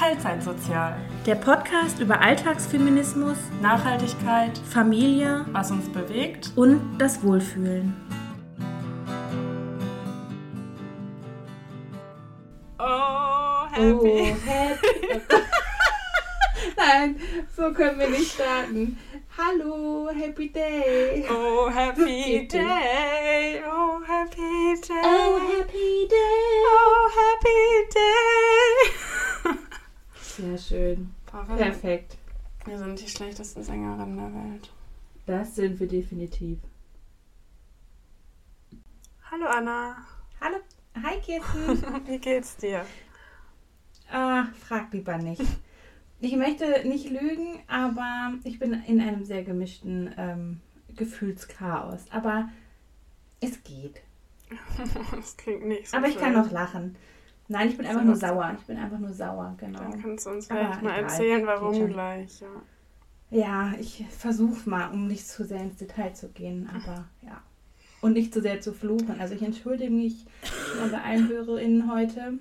Teilzeitsozial. Der Podcast über Alltagsfeminismus, Nachhaltigkeit, Familie, was uns bewegt und das Wohlfühlen. Oh, happy. Oh, happy. Nein, so können wir nicht starten. Hallo, happy day. Oh, happy day. Oh, happy day. Oh, happy day. Oh, happy day. Sehr schön. Wir, Perfekt. wir sind die schlechtesten Sängerinnen der Welt. Das sind wir definitiv. Hallo Anna. Hallo. Hi, Kirsten. Wie geht's dir? Ah, frag lieber nicht. Ich möchte nicht lügen, aber ich bin in einem sehr gemischten ähm, Gefühlschaos. Aber es geht. Das klingt nicht so aber ich kann schön. noch lachen. Nein, ich bin So einfach nur sauer. Ich bin einfach nur sauer, genau. Dann kannst du uns vielleicht mal egal, erzählen, warum gleich. Ja. Ja, ich versuche mal, um nicht zu sehr ins Detail zu gehen, aber ja. Und nicht zu sehr zu fluchen. Also ich entschuldige mich bei allen HörerInnen heute.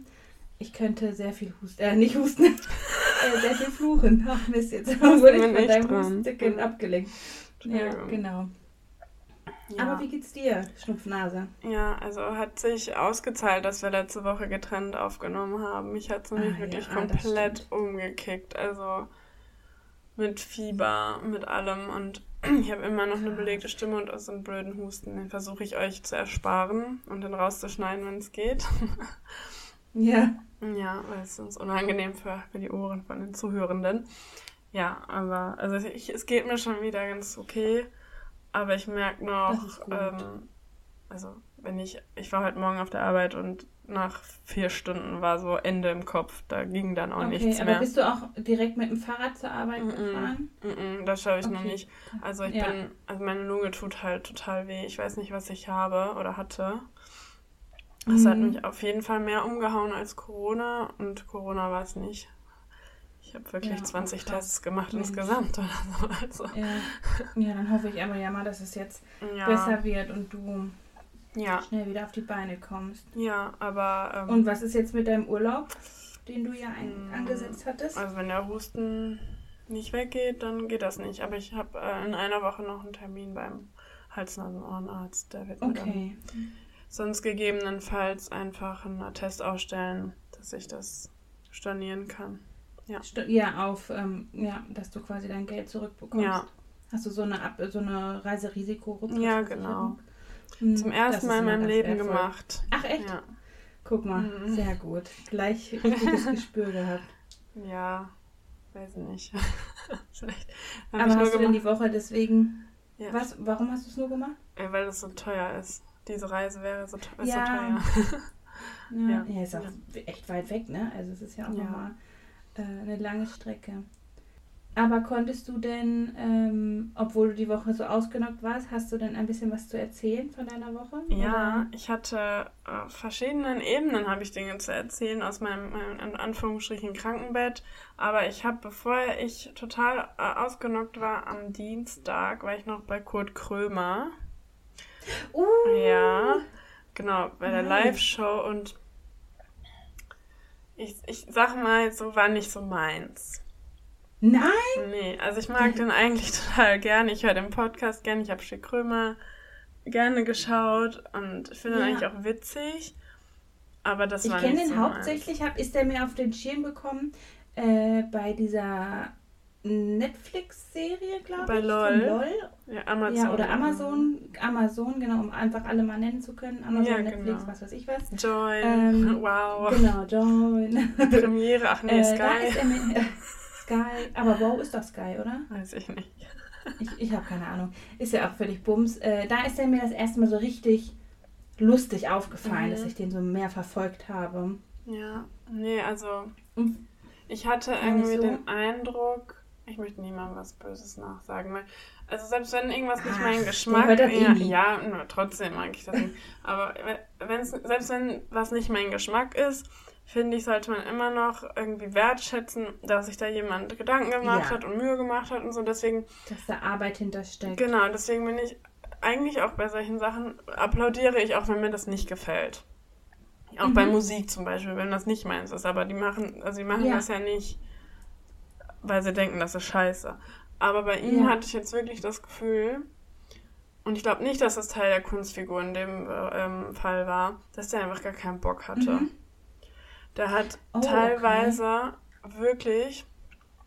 Ich könnte sehr viel husten, äh, nicht husten, äh, sehr viel fluchen. Ach Mist, jetzt wurde ich von deinem Mhm. abgelenkt. Ja, genau. Ja. Aber wie geht's dir, Schnupfnase? Ja, also hat sich ausgezahlt, dass wir letzte Woche getrennt aufgenommen haben. Mich hat es nämlich Ah, wirklich ja, komplett umgekickt. Also mit Fieber, mit allem. Und ich habe immer noch eine belegte Stimme und so einen blöden Husten. Den versuche ich euch zu ersparen und dann rauszuschneiden, wenn es geht. Ja. ja, weil es ist unangenehm für, für die Ohren von den Zuhörenden. Ja, aber also ich, es geht mir schon wieder ganz okay. Aber ich merke Das noch, ähm, also wenn ich, ich war heute Morgen auf der Arbeit und nach vier Stunden war so Ende im Kopf. Da ging dann auch Okay, nichts aber mehr. bist du auch direkt mit dem Fahrrad zur Arbeit Mhm. gefahren? Mm-mm, das schaffe ich noch Okay. nicht. Also ich Ja. bin, also meine Lunge tut halt total weh. Ich weiß nicht, was ich habe oder hatte. Es hat Mhm. mich auf jeden Fall mehr umgehauen als Corona und Corona war es nicht. Ich habe wirklich Ja, 20 krass. Tests gemacht Mensch. insgesamt oder so. Also, Ja. ja, dann hoffe ich aber ja mal, dass es jetzt ja, besser wird und du schnell wieder auf die Beine kommst. ja, aber ähm, Und was ist jetzt mit deinem Urlaub, den du ja Mm, angesetzt hattest? also wenn der Husten nicht weggeht, dann geht das nicht. Aber ich habe äh, in einer Woche noch einen Termin beim Hals-Nasen-Ohrenarzt. Der wird mir dann Okay. sonst gegebenenfalls einfach einen Attest ausstellen, dass ich das stornieren kann. St- Ja, auf, ähm, ja, dass du quasi dein Geld zurückbekommst. Ja. Hast du so eine, Ab so eine Reiserisiko? Ja, genau. Hm, Zum ersten Mal in meinem Leben wertvoll. gemacht. Ach echt? Ja. Guck mal, Mhm. sehr gut. Gleich richtiges Gespür gehabt. ja, weiß nicht. Vielleicht Aber ich nur hast du denn die Woche deswegen... Ja. Was, warum hast du es nur gemacht? äh, weil es so teuer ist. Diese Reise wäre so, ist Ja. so teuer. Ja, Ja. ja ist auch echt weit weg, ne? Also es ist ja auch Ja. nochmal äh, eine lange Strecke. Aber konntest du denn, ähm, obwohl du die Woche so ausgenockt warst, hast du denn ein bisschen was zu erzählen von deiner Woche? Ja, ich hatte auf verschiedenen Ebenen habe ich Dinge zu erzählen aus meinem, meinem in Anführungsstrichen Krankenbett. Aber ich habe, bevor ich total äh, ausgenockt war, am Dienstag war ich noch bei Kurt Krömer. Oder? Uh, Ja, genau, bei der. Live-Show und ich, ich sag mal, so war nicht so meins. Nein! Nee, also ich mag den eigentlich total gerne. Ich höre den Podcast gerne. Ich habe Schick Krömer gerne geschaut und finde ihn Ja. eigentlich auch witzig. Aber das Ich war kenne nicht den so hauptsächlich, hab, ist der mir auf den Schirm gekommen äh, bei dieser Netflix-Serie, glaube ich. Bei LOL. LOL. Ja, Amazon. Ja, oder Amazon. Amazon, genau, um einfach alle mal nennen zu können. Amazon, Ja, Netflix, genau. was weiß ich was. Join. Ähm, wow. Genau, Join. Premiere. Ach nee, Äh, da ist Sky. äh, Sky, aber wow ist doch Sky, oder? Weiß ich nicht. Ich, ich habe keine Ahnung. Ist ja auch völlig Bums. Äh, da ist er mir das erste Mal so richtig lustig aufgefallen, Mhm. dass ich den so mehr verfolgt habe. Ja, nee, also ich hatte irgendwie so? den Eindruck, ich möchte niemandem was Böses nachsagen, weil, also selbst wenn irgendwas nicht Ach, mein Geschmack hört das eh ja, nie. ja, nur trotzdem mag ich das nicht. Aber wenn's, selbst wenn was nicht mein Geschmack ist, finde ich, sollte man immer noch irgendwie wertschätzen, dass sich da jemand Gedanken gemacht Ja. hat und Mühe gemacht hat und so. Deswegen, Dass da Arbeit hintersteckt. genau, deswegen bin ich eigentlich auch bei solchen Sachen, applaudiere ich auch, wenn mir das nicht gefällt. Auch mhm. bei Musik zum Beispiel, wenn das nicht meins ist. Aber die machen, also die machen ja. das ja nicht, weil sie denken, das ist scheiße. Aber bei ihm ja. hatte ich jetzt wirklich das Gefühl, und ich glaube nicht, dass das Teil der Kunstfigur in dem ähm, Fall war, dass der einfach gar keinen Bock hatte. Mhm. Der hat oh, teilweise okay. wirklich,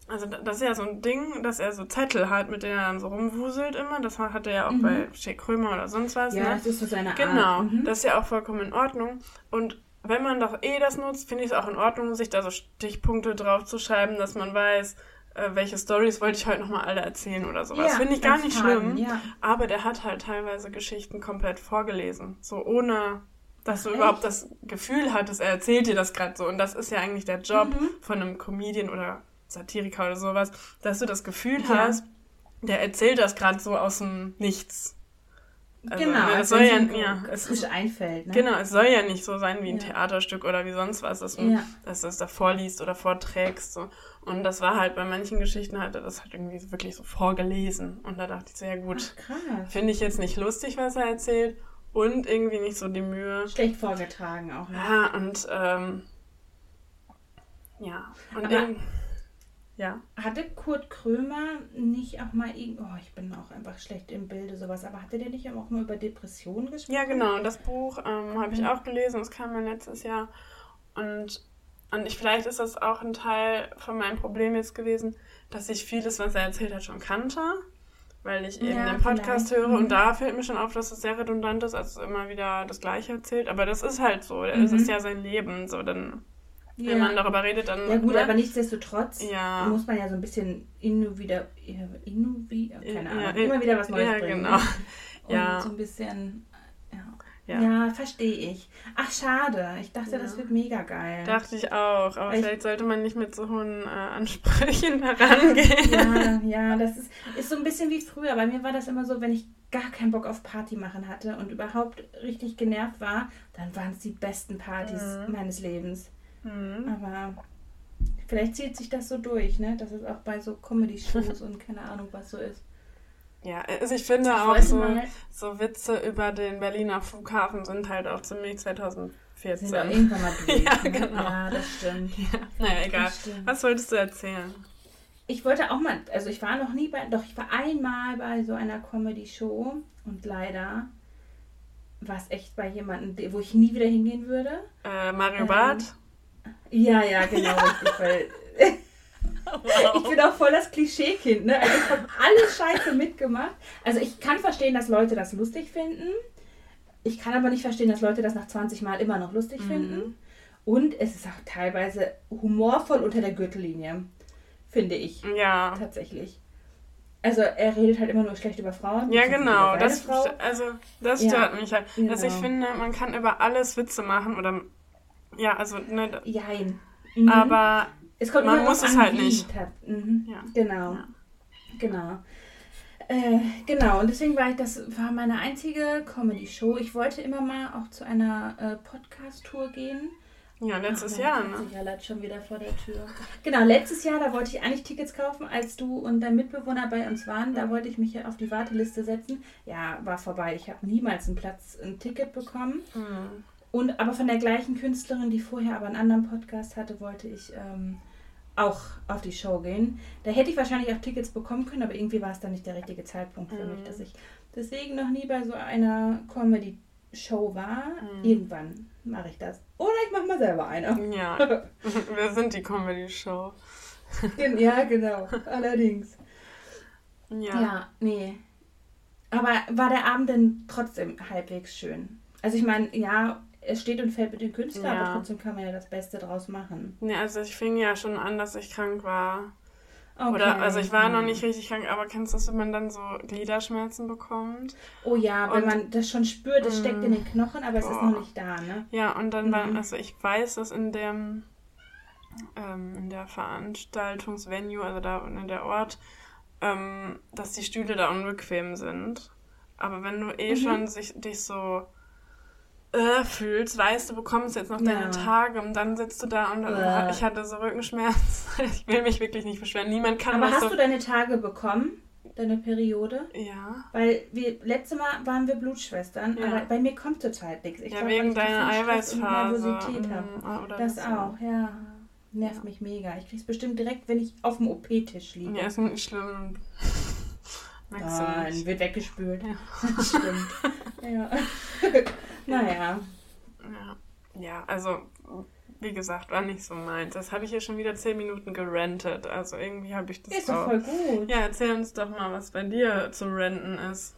also das ist ja so ein Ding, dass er so Zettel hat, mit denen er dann so rumwuselt immer. Das hat er ja auch mhm. bei Shea Krömer oder sonst was. Ja, ne? das ist so seine genau, Art. Genau, mhm. das ist ja auch vollkommen in Ordnung. Und wenn man doch eh das nutzt, finde ich es auch in Ordnung, sich da so Stichpunkte drauf zu schreiben, dass man weiß, äh, welche Stories wollte ich heute nochmal alle erzählen oder sowas. Ja, Finde ich gar nicht schlimm. Ja. Aber der hat halt teilweise Geschichten komplett vorgelesen. So ohne, dass du Echt? überhaupt das Gefühl hattest, er erzählt dir das gerade so. Und das ist ja eigentlich der Job mhm. von einem Comedian oder Satiriker oder sowas, dass du das Gefühl ja. hast, der erzählt das gerade so aus dem Nichts. Also, genau, ne, es soll ja, ja es frisch einfällt. Ne? Genau, es soll ja nicht so sein wie ein ja. Theaterstück oder wie sonst was, dass, ja. dass du es da vorliest oder vorträgst. So. Und das war halt bei manchen Geschichten halt, das hat irgendwie wirklich so vorgelesen. Und da dachte ich so, ja gut, finde ich jetzt nicht lustig, was er erzählt und irgendwie nicht so die Mühe. Schlecht vorgetragen auch. Ne? Ja, und ähm, ja. Und Aber ja. Hatte Kurt Krömer nicht auch mal oh, ich bin auch einfach schlecht im Bilde sowas, aber hatte der nicht auch mal über Depressionen gesprochen? Ja, genau. Das Buch ähm, habe ich auch gelesen, das kam mir letztes Jahr. Und und ich, vielleicht ist das auch ein Teil von meinem Problem jetzt gewesen, dass ich vieles, was er erzählt hat, schon kannte, weil ich eben ja, den Podcast vielleicht. höre. Mhm. Und da fällt mir schon auf, dass es sehr redundant ist, also immer wieder das Gleiche erzählt. Aber das ist halt so. Mhm. Es ist ja sein Leben. So, dann, ja. wenn man darüber redet, dann. Ja, gut, ne? aber nichtsdestotrotz ja. muss man ja so ein bisschen innu wieder. Innu, keine Ahnung. immer wieder was Neues ja, bringen. Genau. Und ja. so ein bisschen ja, ja verstehe ich. Ach, schade. Ich dachte, ja. das wird mega geil. Dachte ich auch. Aber ich, vielleicht sollte man nicht mit so hohen äh, Ansprüchen herangehen. Ja, ja, das ist, ist so ein bisschen wie früher. Bei mir war das immer so, wenn ich gar keinen Bock auf Party machen hatte und überhaupt richtig genervt war, dann waren es die besten Partys mhm. meines Lebens. Mhm. Aber vielleicht zieht sich das so durch, ne? Dass es auch bei so Comedy-Shows und keine Ahnung was so ist. Ja, also ich finde ich auch so, so Witze über den Berliner Flughafen sind halt auch ziemlich 2014. Sind irgendwann mal durch. ja, ne? genau. Ja, das stimmt. Ja. Naja, egal. Was wolltest du erzählen? Ich wollte auch mal, also ich war noch nie bei, doch ich war einmal bei so einer Comedy-Show und leider war es echt bei jemandem, wo ich nie wieder hingehen würde. Äh, Mario ähm, Barth? Ja, ja, genau, ja. richtig, weil Wow. Ich bin auch voll das Klischeekind, ne? Also ich habe alle Scheiße mitgemacht. Also ich kann verstehen, dass Leute das lustig finden. Ich kann aber nicht verstehen, dass Leute das nach 20 Mal immer noch lustig mhm. finden. Und es ist auch teilweise humorvoll unter der Gürtellinie, finde ich. Ja. Tatsächlich. Also er redet halt immer nur schlecht über Frauen. Ja, genau. Das, Frau. also, das stört ja, mich halt. Genau. Dass ich finde, man kann über alles Witze machen oder ja, also ne. Jein. Mhm. Aber Man muss es halt nicht. Mhm. Ja. Genau. Ja. Genau. Äh, genau, und deswegen war ich, das war meine einzige Comedy-Show. Ich wollte immer mal auch zu einer äh, Podcast-Tour gehen. Ja, letztes Ach, Jahr, ne? Ja, schon wieder vor der Tür. Genau, letztes Jahr, da wollte ich eigentlich Tickets kaufen, als du und dein Mitbewohner bei uns waren. Da wollte ich mich auf die Warteliste setzen. Ja, war vorbei. Ich habe niemals einen Platz, ein Ticket bekommen. Mhm. Und aber von der gleichen Künstlerin, die vorher aber einen anderen Podcast hatte, wollte ich ähm, auch auf die Show gehen. Da hätte ich wahrscheinlich auch Tickets bekommen können, aber irgendwie war es dann nicht der richtige Zeitpunkt für mhm. mich, dass ich deswegen noch nie bei so einer Comedy-Show war. Mhm. Irgendwann mache ich das. Oder ich mache mal selber eine. Ja, wir sind die Comedy-Show. ja, genau, allerdings. Ja. Ja, nee. Aber war der Abend denn trotzdem halbwegs schön? Also ich meine, ja, es steht und fällt mit dem Künstler, ja. aber trotzdem kann man ja das Beste draus machen. Ja, also ich fing ja schon an, dass ich krank war. Okay. Oder, also ich war noch nicht richtig krank, aber kennst du das, wenn man dann so Gliederschmerzen bekommt? Oh ja, und, wenn man das schon spürt, es steckt in den Knochen, aber es boah. ist noch nicht da, ne? Ja, und dann mhm. war, also ich weiß, dass in dem, ähm, in der Veranstaltungsvenue, also da in der Ort, ähm, dass die Stühle da unbequem sind. Aber wenn du eh mhm. schon sich, dich so äh, fühlst, weißt du, bekommst jetzt noch ja. deine Tage und dann sitzt du da und äh. ich hatte so Rückenschmerzen. ich will mich wirklich nicht beschweren. Niemand kann Aber hast so du deine Tage bekommen? deine Periode? Ja. Weil wir letzte Mal waren wir Blutschwestern, Ja. aber bei mir kommt zurzeit nichts. Ich Ja, glaub, wegen deiner Eiweißphase. Nervosität Mhm, habe. oder Das das, auch, ja. Nervt Ja. mich mega. Ich krieg's bestimmt direkt, wenn ich auf dem OP-Tisch liege. Ja, ist nicht schlimm. Nein, wird weggespült. Ja. Das stimmt. ja. Naja. Ja. ja, also, wie gesagt, war nicht so meins. Das habe ich hier schon wieder zehn Minuten gerentet. Also irgendwie habe ich das Ist doch voll gut. Ja, erzähl uns doch mal, was bei dir zu renten ist.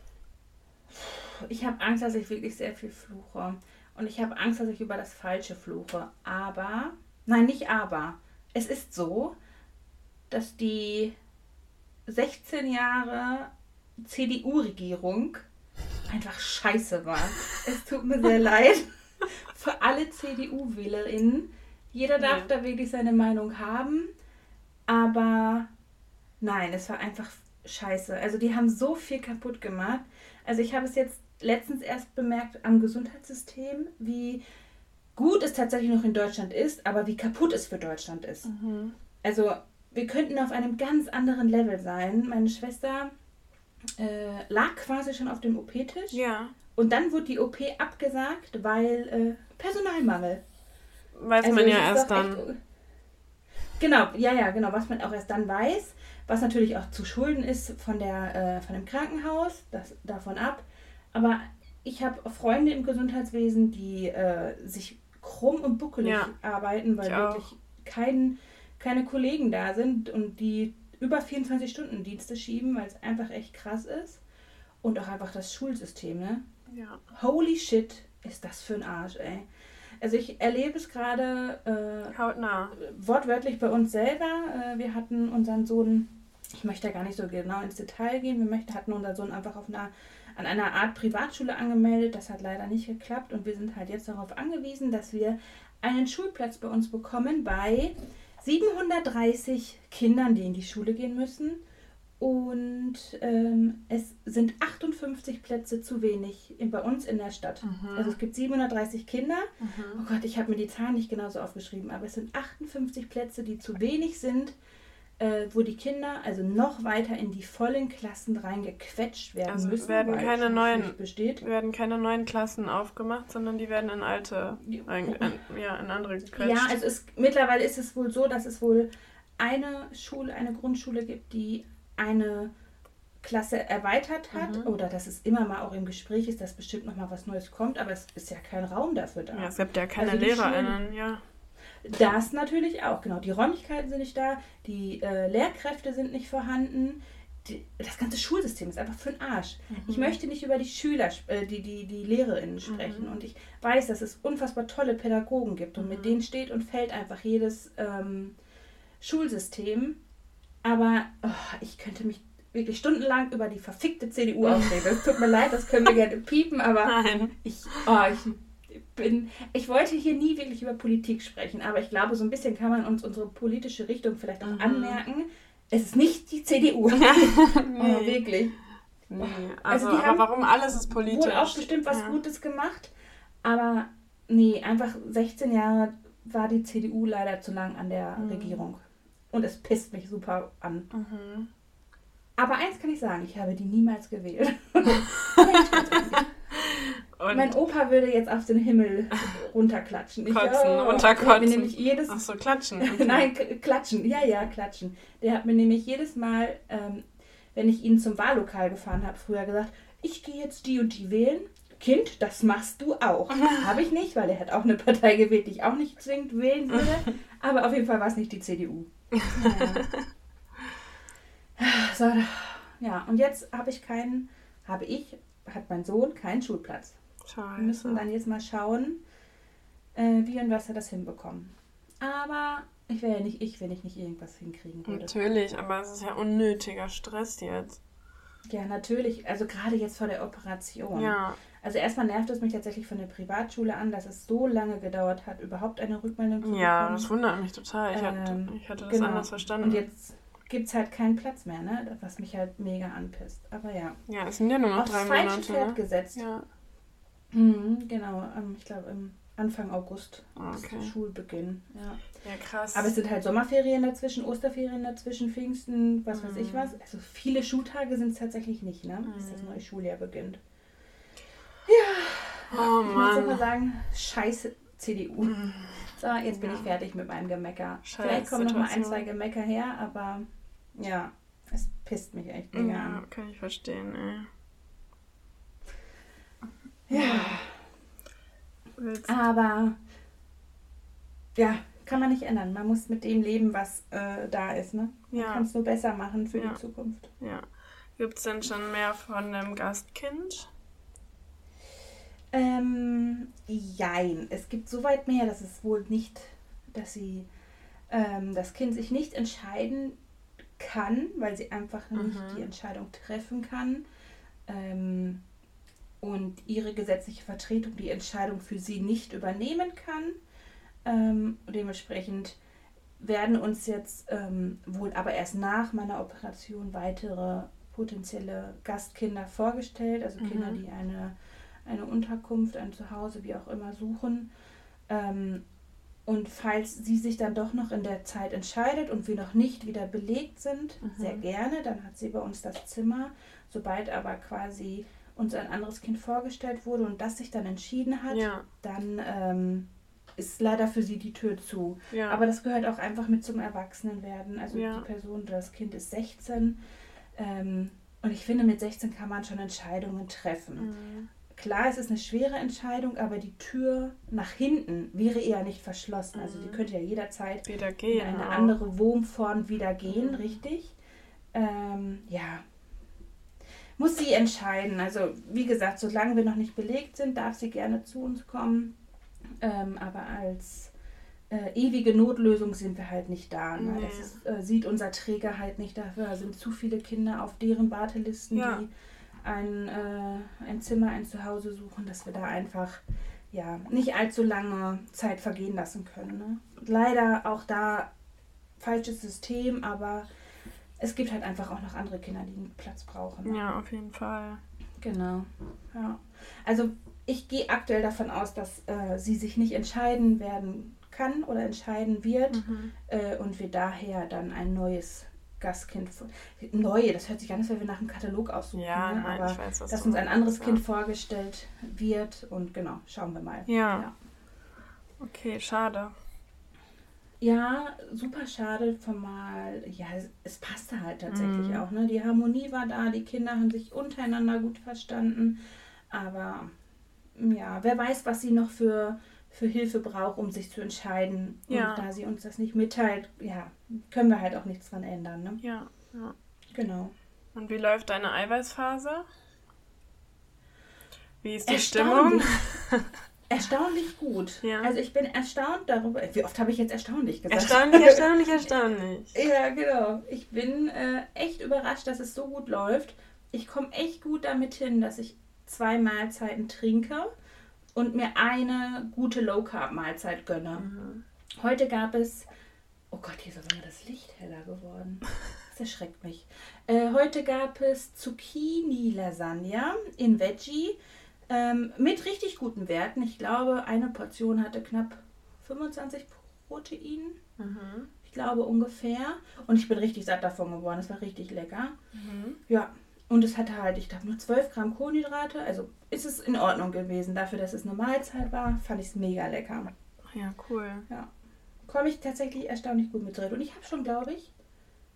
Ich habe Angst, dass ich wirklich sehr viel fluche. Und ich habe Angst, dass ich über das Falsche fluche. Aber, nein, nicht aber. Es ist so, dass die 16 Jahre CDU-Regierung einfach scheiße war. Es tut mir sehr leid für alle CDU-WählerInnen. Jeder darf Ja. da wirklich seine Meinung haben. Aber nein, es war einfach scheiße. Also die haben so viel kaputt gemacht. Also ich habe es jetzt letztens erst bemerkt am Gesundheitssystem, wie gut es tatsächlich noch in Deutschland ist, aber wie kaputt es für Deutschland ist. Also wir könnten auf einem ganz anderen Level sein. Meine Schwester äh, lag quasi schon auf dem OP-Tisch Ja, und dann wurde die OP abgesagt, weil äh, Personalmangel. weiß Also man ja erst dann. echt- Genau, ja, ja, genau, was man auch erst dann weiß, was natürlich auch zu schulden ist von der äh, von dem Krankenhaus, das davon ab. Aber ich habe Freunde im Gesundheitswesen, die äh, sich krumm und buckelig Ja, arbeiten, weil ich auch. wirklich kein, keine Kollegen da sind und die über 24 Stunden Dienste schieben, weil es einfach echt krass ist. Und auch einfach das Schulsystem, ne? Ja. Holy shit, ist das für ein Arsch, ey. Also ich erlebe es gerade äh, Hautnah. wortwörtlich bei uns selber. Äh, wir hatten unseren Sohn, ich möchte da gar nicht so genau ins Detail gehen, wir möchten, hatten unseren Sohn einfach auf einer, an einer Art Privatschule angemeldet. Das hat leider nicht geklappt und wir sind halt jetzt darauf angewiesen, dass wir einen Schulplatz bei uns bekommen bei 730 Kindern, die in die Schule gehen müssen. Und ähm, es sind 58 Plätze zu wenig in, bei uns in der Stadt. Mhm. Also es gibt 730 Kinder. Oh Gott, ich habe mir die Zahlen nicht genauso aufgeschrieben, aber es sind 58 Plätze, die zu wenig sind, äh, wo die Kinder also noch weiter in die vollen Klassen reingequetscht werden Also müssen. werden keine neuen- besteht. werden keine neuen Klassen aufgemacht, sondern die werden in alte, ein, in, ja, in andere gequetscht. Ja, also es, mittlerweile ist es wohl so, dass es wohl eine Schule, eine Grundschule gibt, die eine Klasse erweitert hat Mhm. oder dass es immer mal auch im Gespräch ist, dass bestimmt noch mal was Neues kommt, aber es ist ja kein Raum dafür da. ja, es gibt ja keine Also LehrerInnen, ja. Das natürlich auch, genau. Die Räumlichkeiten sind nicht da, die äh, Lehrkräfte sind nicht vorhanden. Die, das ganze Schulsystem ist einfach für den Arsch. Ich möchte nicht über die Schüler, äh, die, die, die Lehrerinnen sprechen. Und ich weiß, dass es unfassbar tolle Pädagogen gibt und mit denen steht und fällt einfach jedes ähm, Schulsystem. Aber oh, ich könnte mich wirklich stundenlang über die verfickte CDU aufregen. Es tut mir leid, das können wir gerne piepen, aber Nein. ich, oh, ich bin, ich wollte hier nie wirklich über Politik sprechen, aber ich glaube, so ein bisschen kann man uns unsere politische Richtung vielleicht auch Mhm. anmerken. Es ist nicht die CDU. nee. Oh, wirklich. nee. Also Also, aber warum alles ist politisch? Wohl auch bestimmt was ja. Gutes gemacht, aber nee, einfach 16 Jahre war die CDU leider zu lang an der Mhm. Regierung. Und es pisst mich super an. Mhm. Aber eins kann ich sagen, ich habe die niemals gewählt. Und mein Opa würde jetzt auf den Himmel runterklatschen. Ich, Kotzen, Der hat mir runterkotzen. nämlich jedes Ach so, klatschen. Okay. Nein, klatschen. Ja, ja, klatschen. Der hat mir nämlich jedes Mal, ähm, wenn ich ihn zum Wahllokal gefahren habe, früher gesagt, ich gehe jetzt die und die wählen. Kind, das machst du auch. habe ich nicht, weil er hat auch eine Partei gewählt, die ich auch nicht zwingend wählen würde. Aber auf jeden Fall war es nicht die CDU. Naja. So, ja, und jetzt habe ich keinen, habe ich, hat mein Sohn keinen Schulplatz. Wir müssen Scheiße. dann jetzt mal schauen, äh, wie und was er das hinbekommen. Aber ich wäre ja nicht ich, wenn ich nicht irgendwas hinkriegen würde. Natürlich, aber es ist ja unnötiger Stress jetzt. Ja, natürlich. Also gerade jetzt vor der Operation. Ja, Also erstmal nervt es mich tatsächlich von der Privatschule an, dass es so lange gedauert hat, überhaupt eine Rückmeldung zu ja, bekommen. das wundert mich total. Ich, hatte, Ähm, ich hatte das genau. anders verstanden. Und jetzt gibt es halt keinen Platz mehr, ne? Was mich halt mega anpisst. Aber ja. ja, es sind ja nur noch Aufs drei falsche Monate. Pferd Ne? gesetzt. Ja. Mhm, genau. Ähm, ich glaube, im Anfang August okay. ist Schulbeginn. Ja. ja, krass. Aber es sind halt Sommerferien dazwischen, Osterferien dazwischen, Pfingsten, was mhm. weiß ich mhm. was. Also viele Schultage sind es tatsächlich nicht, ne? Mhm. Bis das neue Schuljahr beginnt. Ja. Oh Mann. Ich muss mal sagen, scheiße CDU. Mhm. So, jetzt bin ja. ich fertig mit meinem Gemecker. Scheiß Vielleicht kommen noch mal ein, zwei Gemecker her, aber ja, es pisst mich echt mega Ja, kann ich verstehen, ey. Ja. Aber ja, kann man nicht ändern. Man muss mit dem leben, was äh, da ist. Ne? Man ja. kann es nur besser machen für ja. die Zukunft. Ja. Gibt es denn schon mehr von dem Gastkind? Ähm, jein. Es gibt soweit mehr, dass es wohl nicht, dass sie ähm, das Kind sich nicht entscheiden kann, weil sie einfach mhm. nicht die Entscheidung treffen kann. Ähm, und ihre gesetzliche Vertretung die Entscheidung für sie nicht übernehmen kann. Ähm, dementsprechend werden uns jetzt ähm, wohl aber erst nach meiner Operation weitere potenzielle Gastkinder vorgestellt, also mhm. Kinder, die eine, eine Unterkunft, ein Zuhause, wie auch immer suchen. Ähm, und falls sie sich dann doch noch in der Zeit entscheidet und wir noch nicht wieder belegt sind, mhm. sehr gerne, dann hat sie bei uns das Zimmer. Sobald aber quasi uns ein anderes Kind vorgestellt wurde und das sich dann entschieden hat, ja. dann ähm, ist leider für sie die Tür zu. Ja. Aber das gehört auch einfach mit zum Erwachsenenwerden. Also ja. die Person, das Kind ist 16 ähm, und ich finde, mit 16 kann man schon Entscheidungen treffen. Mhm. Klar, es ist eine schwere Entscheidung, aber die Tür nach hinten wäre eher nicht verschlossen. Also die mhm. könnte ja jederzeit wieder gehen, in eine auch. andere Wohnform wieder gehen, mhm. richtig? Ähm, ja, muss sie entscheiden. Also wie gesagt, solange wir noch nicht belegt sind, darf sie gerne zu uns kommen. Ähm, aber als äh, ewige Notlösung sind wir halt nicht da. Ne? Nee. Das ist, äh, sieht unser Träger halt nicht dafür. Da sind zu viele Kinder auf deren Wartelisten, ja. die ein, äh, ein Zimmer, ein Zuhause suchen, dass wir da einfach ja, nicht allzu lange Zeit vergehen lassen können. Ne? Leider auch da falsches System, aber es gibt halt einfach auch noch andere Kinder, die einen Platz brauchen. Ja, auf jeden Fall. Genau. Ja. Also ich gehe aktuell davon aus, dass äh, sie sich nicht entscheiden werden kann oder entscheiden wird mhm. äh, und wir daher dann ein neues Gastkind, neue, das hört sich an, als wenn wir nach dem Katalog aussuchen, ja, ne? nein, aber ich weiß, dass uns ein anderes Kind vorgestellt wird und genau, schauen wir mal. Ja. ja. Okay, schade. Ja, super schade, formal. Ja, es, es passte halt tatsächlich mhm. auch. Ne? Die Harmonie war da, die Kinder haben sich untereinander gut verstanden. Aber ja, wer weiß, was sie noch für, für Hilfe braucht, um sich zu entscheiden. Ja. Und da sie uns das nicht mitteilt, ja, können wir halt auch nichts dran ändern. Ne? Ja, ja. Genau. Und wie läuft deine Eiweißphase? Wie ist die Stimmung? erstaunlich gut. Ja. Also ich bin erstaunt darüber. Wie oft habe ich jetzt erstaunlich gesagt? Erstaunlich, erstaunlich, erstaunlich. ja, genau. Ich bin äh, echt überrascht, dass es so gut läuft. Ich komme echt gut damit hin, dass ich zwei Mahlzeiten trinke und mir eine gute Low Carb Mahlzeit gönne. Mhm. Heute gab es Oh Gott, hier ist aber das Licht heller geworden. Das erschreckt mich. Äh, heute gab es Zucchini Lasagne in Veggie ähm, mit richtig guten Werten. Ich glaube, eine Portion hatte knapp 25 Protein. Mhm. Ich glaube ungefähr. Und ich bin richtig satt davon geworden. Es war richtig lecker. Mhm. Ja. Und es hatte halt, ich glaube, nur 12 Gramm Kohlenhydrate. Also ist es in Ordnung gewesen. Dafür, dass es eine Mahlzeit war, fand ich es mega lecker. Ja, cool. Ja. Komme ich tatsächlich erstaunlich gut mit drin. Und ich habe schon, glaube ich,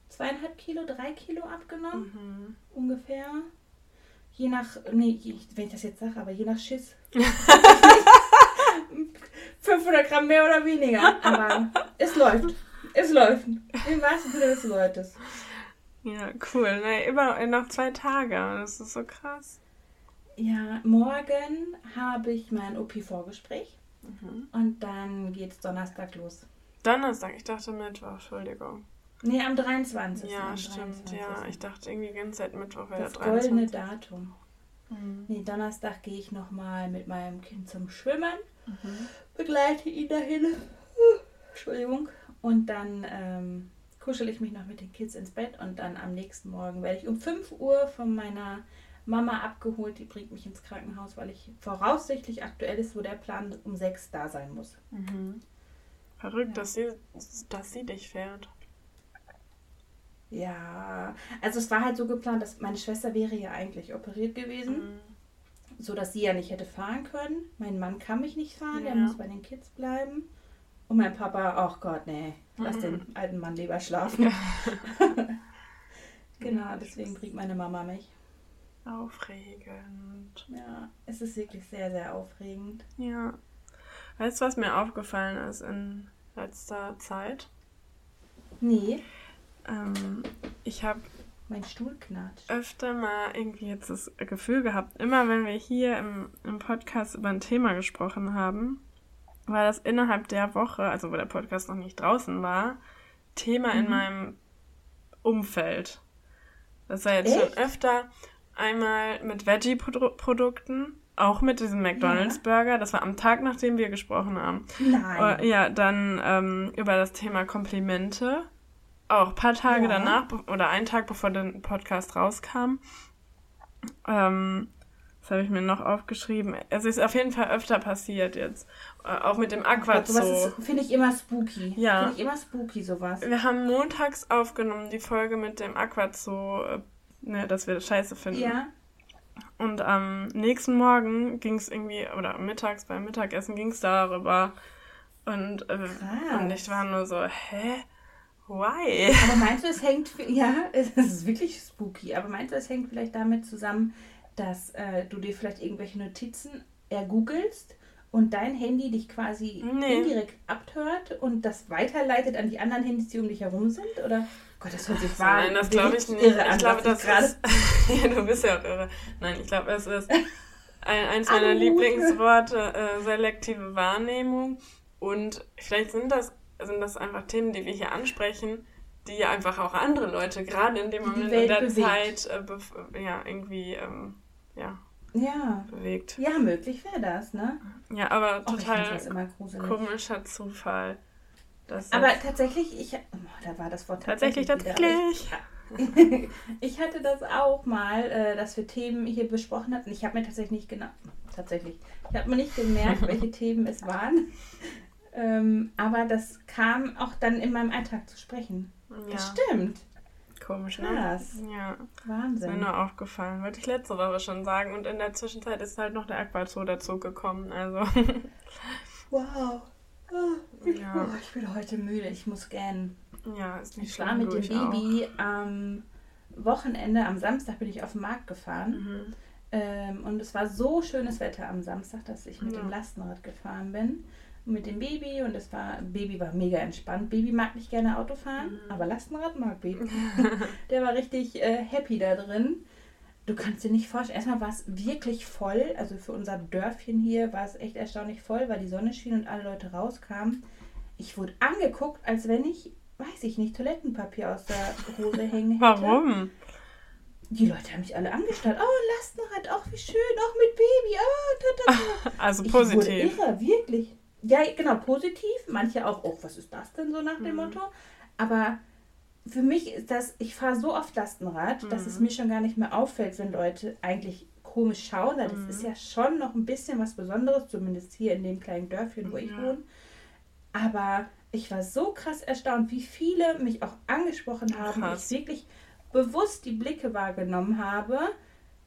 zweieinhalb Kilo, drei Kilo abgenommen. Mhm. Ungefähr je nach, nee, wenn ich das jetzt sage, aber je nach Schiss. 500 Gramm mehr oder weniger. Aber es läuft. Es läuft. Im wahrsten Sinne des Wortes. Ja, cool. Ne, immer noch zwei Tage. Das ist so krass. Ja, morgen habe ich mein OP-Vorgespräch. Mhm. Und dann geht es Donnerstag los. Donnerstag? Ich dachte Mittwoch, Entschuldigung. Nee, am 23. Ja, am stimmt. 23. Ja, ich dachte irgendwie die ganze Zeit Mittwoch wäre der 23. goldene Datum. Mhm. Nee, Donnerstag gehe ich nochmal mit meinem Kind zum Schwimmen. Mhm. Begleite ihn dahin. Entschuldigung. Und dann ähm, kuschel ich mich noch mit den Kids ins Bett und dann am nächsten Morgen werde ich um 5 Uhr von meiner Mama abgeholt, die bringt mich ins Krankenhaus, weil ich voraussichtlich aktuell ist, wo der Plan um sechs da sein muss. Mhm. Verrückt, ja. dass, sie, dass sie dich fährt. Ja, also es war halt so geplant, dass meine Schwester wäre ja eigentlich operiert gewesen, mhm. so dass sie ja nicht hätte fahren können. Mein Mann kann mich nicht fahren, ja. der muss bei den Kids bleiben. Und mein Papa, ach Gott, nee, lass mhm. den alten Mann lieber schlafen. Ja. genau, deswegen bringt meine Mama mich. Aufregend. Ja, es ist wirklich sehr, sehr aufregend. Ja. Weißt du, was mir aufgefallen ist in letzter Zeit? Nee. Ähm, ich habe mein Stuhl knatscht. Öfter mal irgendwie jetzt das Gefühl gehabt, immer wenn wir hier im, im Podcast über ein Thema gesprochen haben, war das innerhalb der Woche, also wo der Podcast noch nicht draußen war, Thema mhm. in meinem Umfeld. Das war jetzt Echt? schon öfter einmal mit Veggie-Produkten, auch mit diesem McDonalds-Burger. Ja. Das war am Tag, nachdem wir gesprochen haben. Nein. Uh, ja, dann ähm, über das Thema Komplimente. Auch ein paar Tage ja. danach oder einen Tag bevor der Podcast rauskam. Ähm, was habe ich mir noch aufgeschrieben? Es ist auf jeden Fall öfter passiert jetzt. Äh, auch mit dem Aquazoo. Finde ich immer spooky. Ja. Finde ich immer spooky, sowas. Wir haben montags aufgenommen, die Folge mit dem Aquazoo, äh, ne, dass wir das scheiße finden. Ja. Und am nächsten Morgen ging es irgendwie, oder mittags beim Mittagessen ging es darüber. Und, äh, und ich war nur so, hä? Why? Aber meinst du, es hängt, ja, es ist wirklich spooky, aber meinst du, es hängt vielleicht damit zusammen, dass äh, du dir vielleicht irgendwelche Notizen ergoogelst und dein Handy dich quasi nee. indirekt abhört und das weiterleitet an die anderen Handys, die um dich herum sind? Oder? Gott, das hört sich wahr. Nein, das glaube ich nicht. Irre ich glaube, das ist. ja, du bist ja auch irre. Nein, ich glaube, es ist ein, eins meiner Lieblingsworte, äh, selektive Wahrnehmung. Und vielleicht sind das, sind das einfach Themen, die wir hier ansprechen, die ja einfach auch andere Leute, gerade in dem Moment in der bewegt. Zeit, äh, ja, irgendwie ähm, ja, ja. bewegt. Ja, möglich wäre das, ne? Ja, aber total komischer Zufall. aber tatsächlich, ich, oh, da war das Wort tatsächlich. Tatsächlich, tatsächlich. ich hatte das auch mal, äh, dass wir Themen hier besprochen hatten. Ich habe mir tatsächlich nicht genau, tatsächlich, ich habe mir nicht gemerkt, welche Themen es waren. Ähm, aber das kam auch dann in meinem Alltag zu sprechen. Ja. Das stimmt. Komisch, ne? Krass. Ja. Wahnsinn. Ist mir nur aufgefallen. Wollte ich letzte Woche schon sagen. Und in der Zwischenzeit ist halt noch der Aquazoo dazu gekommen. Also. wow. Oh, ich, ja. oh, ich bin heute müde. Ich muss gähnen. Ja, ist nicht Ich war mit dem Baby auch. am Wochenende, am Samstag bin ich auf den Markt gefahren. Mhm. Ähm, und es war so schönes Wetter am Samstag, dass ich mit ja. dem Lastenrad gefahren bin mit dem Baby und es war, Baby war mega entspannt. Baby mag nicht gerne Auto fahren, mhm. aber Lastenrad mag Baby. Der war richtig äh, happy da drin. Du kannst dir nicht vorstellen, erstmal war es wirklich voll, also für unser Dörfchen hier war es echt erstaunlich voll, weil die Sonne schien und alle Leute rauskamen. Ich wurde angeguckt, als wenn ich, weiß ich nicht, Toilettenpapier aus der Hose hängen hätte. Warum? Die Leute haben mich alle angestarrt. Oh, Lastenrad, auch wie schön, auch mit Baby. Oh, ta, ta, ta. Also positiv. Ich wurde irre, wirklich. Ja, genau, positiv. Manche auch, oh, was ist das denn so nach dem mhm. Motto? Aber für mich ist das, ich fahre so oft Lastenrad, mhm. dass es mhm. mir schon gar nicht mehr auffällt, wenn Leute eigentlich komisch schauen. Das mhm. ist ja schon noch ein bisschen was Besonderes, zumindest hier in dem kleinen Dörfchen, wo ich wohne. Aber ich war so krass erstaunt, wie viele mich auch angesprochen haben, krass. ich wirklich bewusst die Blicke wahrgenommen habe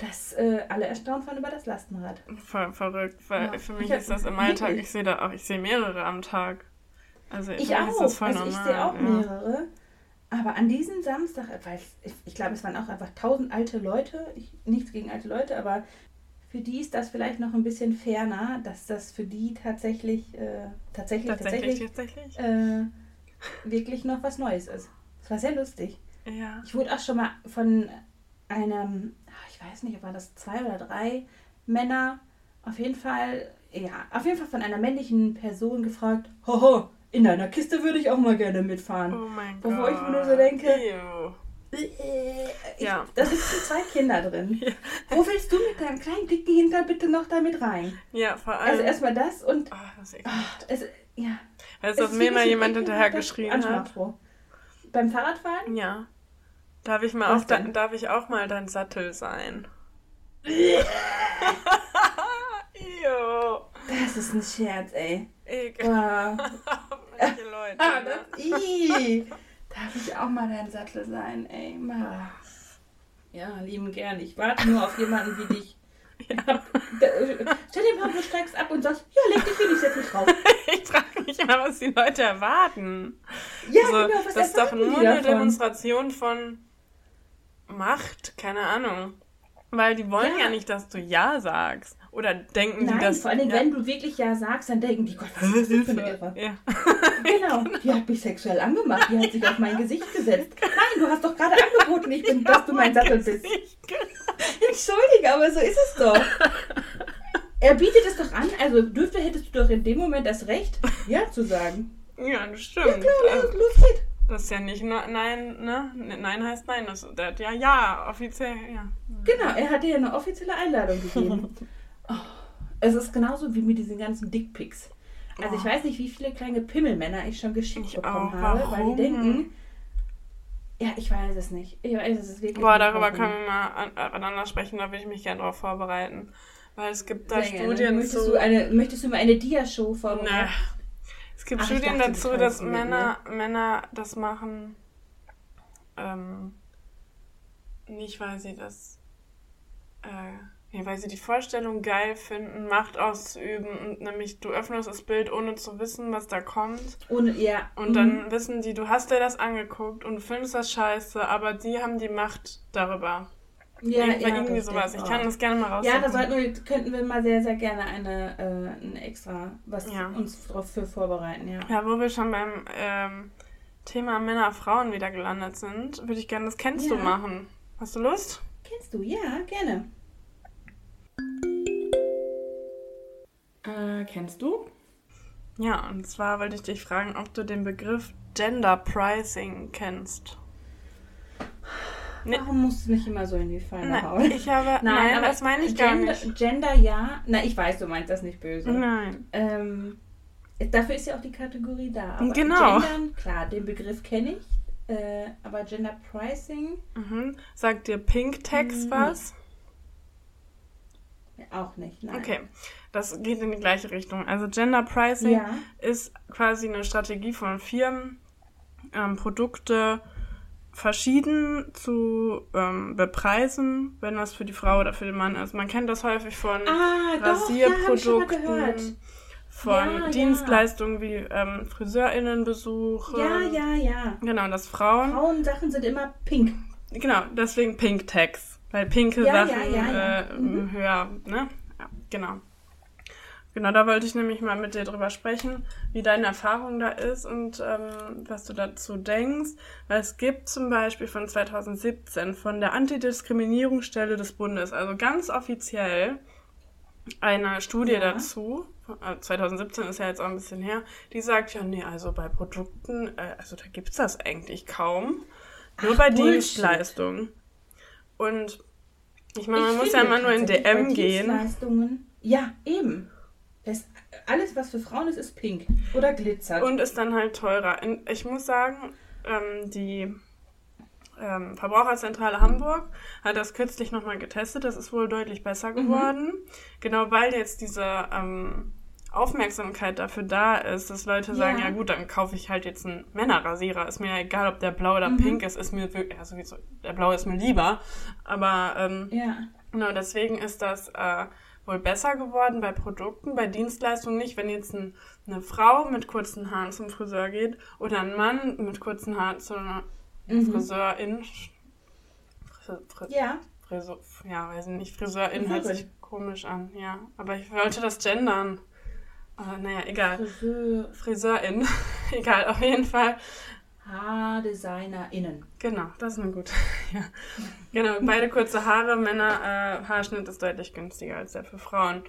dass äh, alle erstaunt waren über das Lastenrad. Ver verrückt, weil ja. für mich ist das im Alltag, ich sehe da auch, ich sehe mehrere am Tag. Also ich auch, also normal, ich sehe auch ja. mehrere. Aber an diesem Samstag, weil ich, ich glaube, es waren auch einfach tausend alte Leute, ich, nichts gegen alte Leute, aber für die ist das vielleicht noch ein bisschen ferner, dass das für die tatsächlich, äh, tatsächlich, tatsächlich, tatsächlich, Äh, wirklich noch was Neues ist. Es war sehr lustig. Ja. Ich wurde auch schon mal von einem weiß nicht, war das zwei oder drei Männer, auf jeden Fall, ja, auf jeden Fall von einer männlichen Person gefragt, hoho, in deiner Kiste würde ich auch mal gerne mitfahren. Oh mein Gott. Wovor ich mir nur so denke, äh, ich, ja. da sitzen zwei Kinder drin. Ja. Wo willst du mit deinem kleinen dicken Hinter bitte noch damit rein? Ja, vor allem. Also erstmal das und. Oh, das ist ach, es, ja. Weißt du, dass mir mal jemand hinterher geschrien hat? Beim Fahrradfahren? Ja. Darf ich, mal auch da, darf ich auch mal dein Sattel sein? Das ist ein Scherz, ey. Egal. Wow. Manche Leute. Ah, ne? das, ii. Darf ich auch mal dein Sattel sein, ey? Ma. Ja, lieben gern. Ich warte nur auf jemanden wie dich. Ja. Stell dir mal, du steigst ab und sagst, ja, leg dich hin, ich setz mich drauf. ich frage mich immer, was die Leute erwarten. Ja, also, genau, was Das ist doch nur eine Demonstration von Macht, keine Ahnung. Weil die wollen ja, ja nicht, dass du Ja sagst. Oder denken Nein, die, dass... vor allem, ja. wenn du wirklich Ja sagst, dann denken die, Gott, was ist das für eine Irre? Ja. genau, die hat mich sexuell angemacht, die hat sich auf mein Gesicht gesetzt. Nein, du hast doch gerade angeboten, ich bin, dass du mein Sattel bist. Entschuldige, aber so ist es doch. Er bietet es doch an, also dürfte, hättest du doch in dem Moment das Recht, Ja zu sagen. Ja, das stimmt. Ja, klar, los, also, los geht. Das ist ja nicht nur Nein, ne? Nein heißt Nein. Das, der hat ja Ja, offiziell, ja. Genau, er hat dir ja eine offizielle Einladung gegeben. oh, es ist genauso wie mit diesen ganzen Dickpics. Also oh. ich weiß nicht, wie viele kleine Pimmelmänner ich schon geschickt ich bekommen auch. habe, Warum? weil die denken, ja, ich weiß es nicht. Ich weiß es wirklich Boah, darüber können wir mal aneinander sprechen, da würde ich mich gerne drauf vorbereiten. Weil es gibt da Sehr Studien möchtest zu... Du eine, möchtest du mal eine Dia-Show vorbereiten? Nee. Es gibt Ach, Studien dachte, dazu, dass Männer, mit, ne? Männer das machen, ähm, nicht weil sie das, äh, ja, weil sie die Vorstellung geil finden, Macht auszuüben und nämlich du öffnest das Bild, ohne zu wissen, was da kommt. Ohne, ja. Und dann mhm. wissen die, du hast dir das angeguckt und du findest das scheiße, aber die haben die Macht darüber. Ja, Irgend, ja, irgendwie sowas. Ich kann das gerne mal raussuchen. Ja, da sollten wir, könnten wir mal sehr, sehr gerne eine, äh, ein extra was ja. uns darauf für vorbereiten. Ja. ja, wo wir schon beim ähm, Thema Männer, Frauen wieder gelandet sind, würde ich gerne das Kennst ja. du machen. Hast du Lust? Kennst du? Ja, gerne. Äh, kennst du? Ja, und zwar wollte ich dich fragen, ob du den Begriff Gender Pricing kennst. Warum musst du mich immer so in die Pfanne hauen? Ich habe, nein, nein aber das meine ich Gender, gar nicht. Gender ja. Na, ich weiß, du meinst das nicht böse. Nein. Ähm, dafür ist ja auch die Kategorie da. Aber genau. Gendern, klar, den Begriff kenne ich. Äh, aber Gender Pricing. Mhm. Sagt dir Pink Tax mhm. was? Auch nicht, nein. Okay, das geht in die gleiche Richtung. Also Gender Pricing ja. ist quasi eine Strategie von Firmen, ähm, Produkte verschieden zu ähm, bepreisen, wenn das für die Frau oder für den Mann ist. Man kennt das häufig von ah, Rasierprodukten, ja, von ja, Dienstleistungen ja. wie ähm, Friseurinnenbesuche. Ja, ja, ja. Genau, das Frauen. Frauensachen sind immer pink. Genau, deswegen Pink Tags, weil pinke Sachen äh, mhm. höher, ne? Ja, genau. Genau, da wollte ich nämlich mal mit dir drüber sprechen, wie deine Erfahrung da ist und ähm, was du dazu denkst. Weil es gibt zum Beispiel von 2017 von der Antidiskriminierungsstelle des Bundes, also ganz offiziell, eine Studie ja. dazu. 2017 äh, ist ja jetzt auch ein bisschen her, die sagt ja, nee, also bei Produkten, äh, also da gibt's das eigentlich kaum. Nur Ach, bei Bullshit. Dienstleistungen. Und ich meine, man ich muss ja immer nur in DM gehen. Ja, eben. Das, alles, was für Frauen ist, ist pink oder glitzert. Und ist dann halt teurer. Ich muss sagen, ähm, die ähm, Verbraucherzentrale Hamburg hat das kürzlich nochmal getestet. Das ist wohl deutlich besser mhm. geworden. Mhm. Genau, weil jetzt diese ähm, Aufmerksamkeit dafür da ist, dass Leute sagen, ja. ja gut, dann kaufe ich halt jetzt einen Männerrasierer. Ist mir egal, ob der blau oder mhm. pink ist, ist mir wirklich, ja sowieso, der blau ist mir lieber. Aber ähm, ja. genau, deswegen ist das äh, wohl besser geworden bei Produkten, bei Dienstleistungen nicht. Wenn jetzt ein, eine Frau mit kurzen Haaren zum Friseur geht oder ein Mann mit kurzen Haaren zu einer mhm. Friseurin. Fris, Fris, ja. Friseur, ja, weiß nicht, Friseurin hört sich komisch an, ja. Aber ich wollte das gendern. Aber naja, egal. Friseur. Friseurin. egal, auf jeden Fall HaardesignerInnen. Genau, das ist eine gute. ja. Genau, beide kurze Haare, Männer, äh, Haarschnitt ist deutlich günstiger als der für Frauen.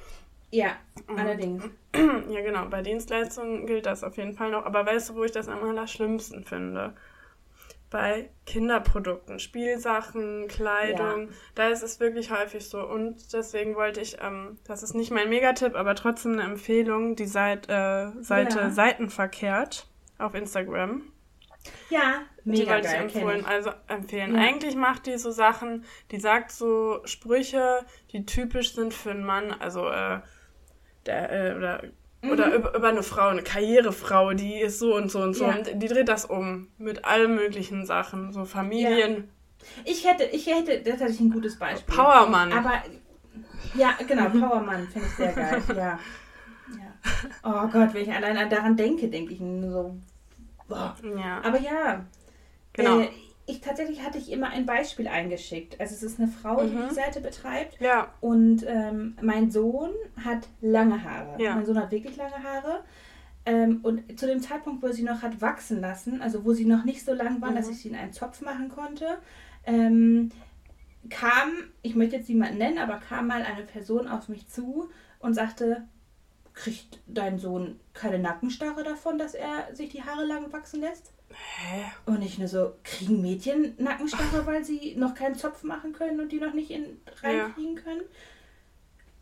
Ja, mhm. allerdings. Ja, genau, bei Dienstleistungen gilt das auf jeden Fall noch. Aber weißt du, wo ich das am allerschlimmsten finde? Bei Kinderprodukten, Spielsachen, Kleidung, ja. da ist es wirklich häufig so. Und deswegen wollte ich, ähm, das ist nicht mein Megatipp, aber trotzdem eine Empfehlung, die Seit, äh, Seite ja. Seitenverkehrt auf Instagram Ja, mega die wollte geil, ich empfehlen. Ich. Also empfehlen. Ja. Eigentlich macht die so Sachen, die sagt so Sprüche, die typisch sind für einen Mann, also äh, der, äh, oder oder mhm. über, über, eine Frau, eine Karrierefrau, die ist so und so und so. Ja. Und die dreht das um mit allen möglichen Sachen. So Familien. Ja. Ich hätte, ich hätte, ich ein gutes Beispiel. Powermann. Aber ja, genau, Powermann finde ich sehr geil. ja. ja. Oh Gott, wenn ich allein daran denke, denke ich nur so. Boah. Ja. Aber ja. Genau. Äh, ich tatsächlich hatte ich immer ein Beispiel eingeschickt. Also es ist eine Frau, die mhm. die Seite betreibt. Ja. Und ähm, mein Sohn hat lange Haare. Ja. Mein Sohn hat wirklich lange Haare. Ähm, und zu dem Zeitpunkt, wo sie noch hat wachsen lassen, also wo sie noch nicht so lang waren, mhm. dass ich sie in einen Zopf machen konnte, ähm, kam, ich möchte jetzt niemanden nennen, aber kam mal eine Person auf mich zu und sagte, kriegt dein Sohn keine Nackenstarre davon, dass er sich die Haare lang wachsen lässt? Hä? Und ich nur so, kriegen Mädchen Nackenstarre, weil sie noch keinen Zopf machen können und die noch nicht in, reinkriegen ja. können?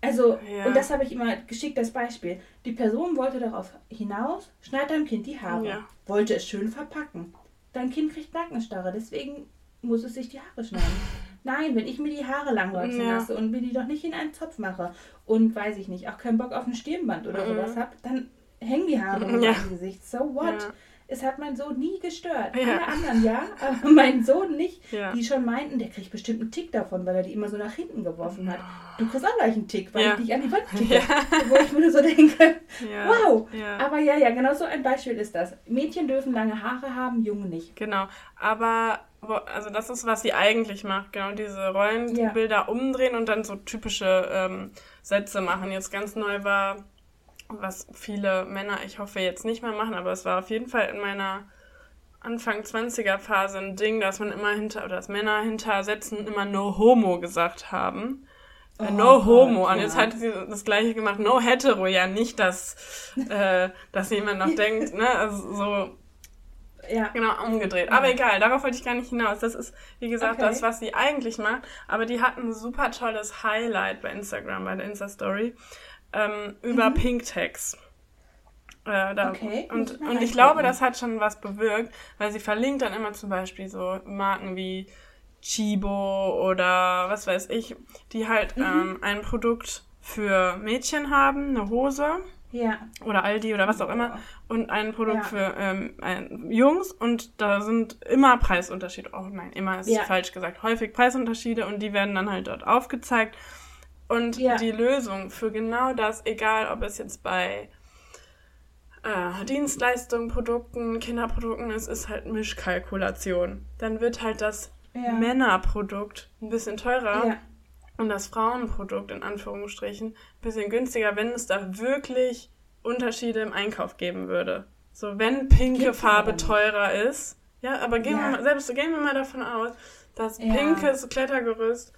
Also, ja. und das habe ich immer geschickt als Beispiel. Die Person wollte darauf hinaus, schneid deinem Kind die Haare. Ja. Wollte es schön verpacken. Dein Kind kriegt Nackenstarre, deswegen muss es sich die Haare schneiden. Nein, wenn ich mir die Haare lang wachsen ja. lasse und mir die doch nicht in einen Zopf mache und weiß ich nicht, auch keinen Bock auf ein Stirnband oder mhm. sowas habe, dann hängen die Haare in ja. meinem Gesicht. So what? Ja. Es hat mein Sohn nie gestört. Ja. Alle anderen ja, aber mein Sohn nicht. Die schon meinten, der kriegt bestimmt einen Tick davon, weil er die immer so nach hinten geworfen hat. Du kriegst auch gleich einen Tick, weil ich dich an die Wand kicke. Wo ich mir nur so denke, wow. Aber ja, ja, genau so ein Beispiel ist das. Mädchen dürfen lange Haare haben, Junge nicht. Genau. Aber also das ist, was sie eigentlich macht, genau, diese Rollenbilder umdrehen und dann so typische ähm, Sätze machen. Jetzt ganz neu war was viele Männer, ich hoffe jetzt nicht mehr machen, aber es war auf jeden Fall in meiner Anfang 20er Phase ein Ding, dass man immer hinter, oder dass Männer hinter Sätzen immer No Homo gesagt haben. Äh, oh, no Homo. Und jetzt hat sie das gleiche gemacht, No Hetero, ja nicht, dass, äh, dass jemand noch denkt, ne, also so, ja. Genau, umgedreht. Ja. Aber egal, darauf wollte ich gar nicht hinaus. Das ist, wie gesagt, okay. das, was sie eigentlich macht. Aber die hat ein super tolles Highlight bei Instagram, bei der Insta-Story ähm, über mhm. Pink Tags. Äh, da, okay. Und, und ich glaube, das hat schon was bewirkt, weil sie verlinkt dann immer zum Beispiel so Marken wie Chibo oder was weiß ich, die halt mhm. ähm, ein Produkt für Mädchen haben, eine Hose. Ja. Oder Aldi oder was auch immer. Und ein Produkt ja. für ähm, ein, Jungs. Und da sind immer Preisunterschiede. Oh nein, immer ist ja. falsch gesagt. Häufig Preisunterschiede und die werden dann halt dort aufgezeigt. Und ja. die Lösung für genau das, egal ob es jetzt bei äh, Dienstleistungen, Produkten, Kinderprodukten ist, ist halt Mischkalkulation. Dann wird halt das. Männerprodukt ein bisschen teurer ja. Und das Frauenprodukt in Anführungsstrichen ein bisschen günstiger, wenn es da wirklich Unterschiede im Einkauf geben würde. So, wenn pinke Gibt's Farbe teurer ist, ja, aber gehen wir mal, selbst gehen wir mal davon aus, dass pinkes Klettergerüst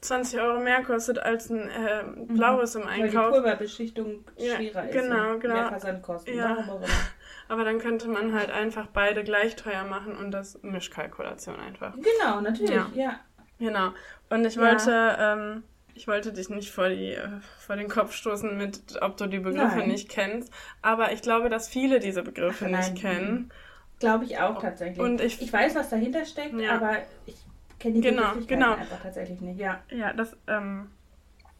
20 Euro mehr kostet als ein äh, blaues im Einkauf. Weil die Pulverbeschichtung schwerer ja, genau, ist. Genau, Mehr Versandkosten. Ja. Aber dann könnte man halt einfach beide gleich teuer machen und das Mischkalkulation einfach. Genau, natürlich, ja. ja. Genau. Und ich wollte, ja. ähm, ich wollte dich nicht vor, die, äh, vor den Kopf stoßen mit, ob du die Begriffe nein. nicht kennst. Aber ich glaube, dass viele diese Begriffe Ach, nicht kennen. Glaube ich auch tatsächlich. Und ich, ich weiß, was dahinter steckt, aber ich kenne die genau, genau. einfach tatsächlich nicht. Ja, ja das, ähm,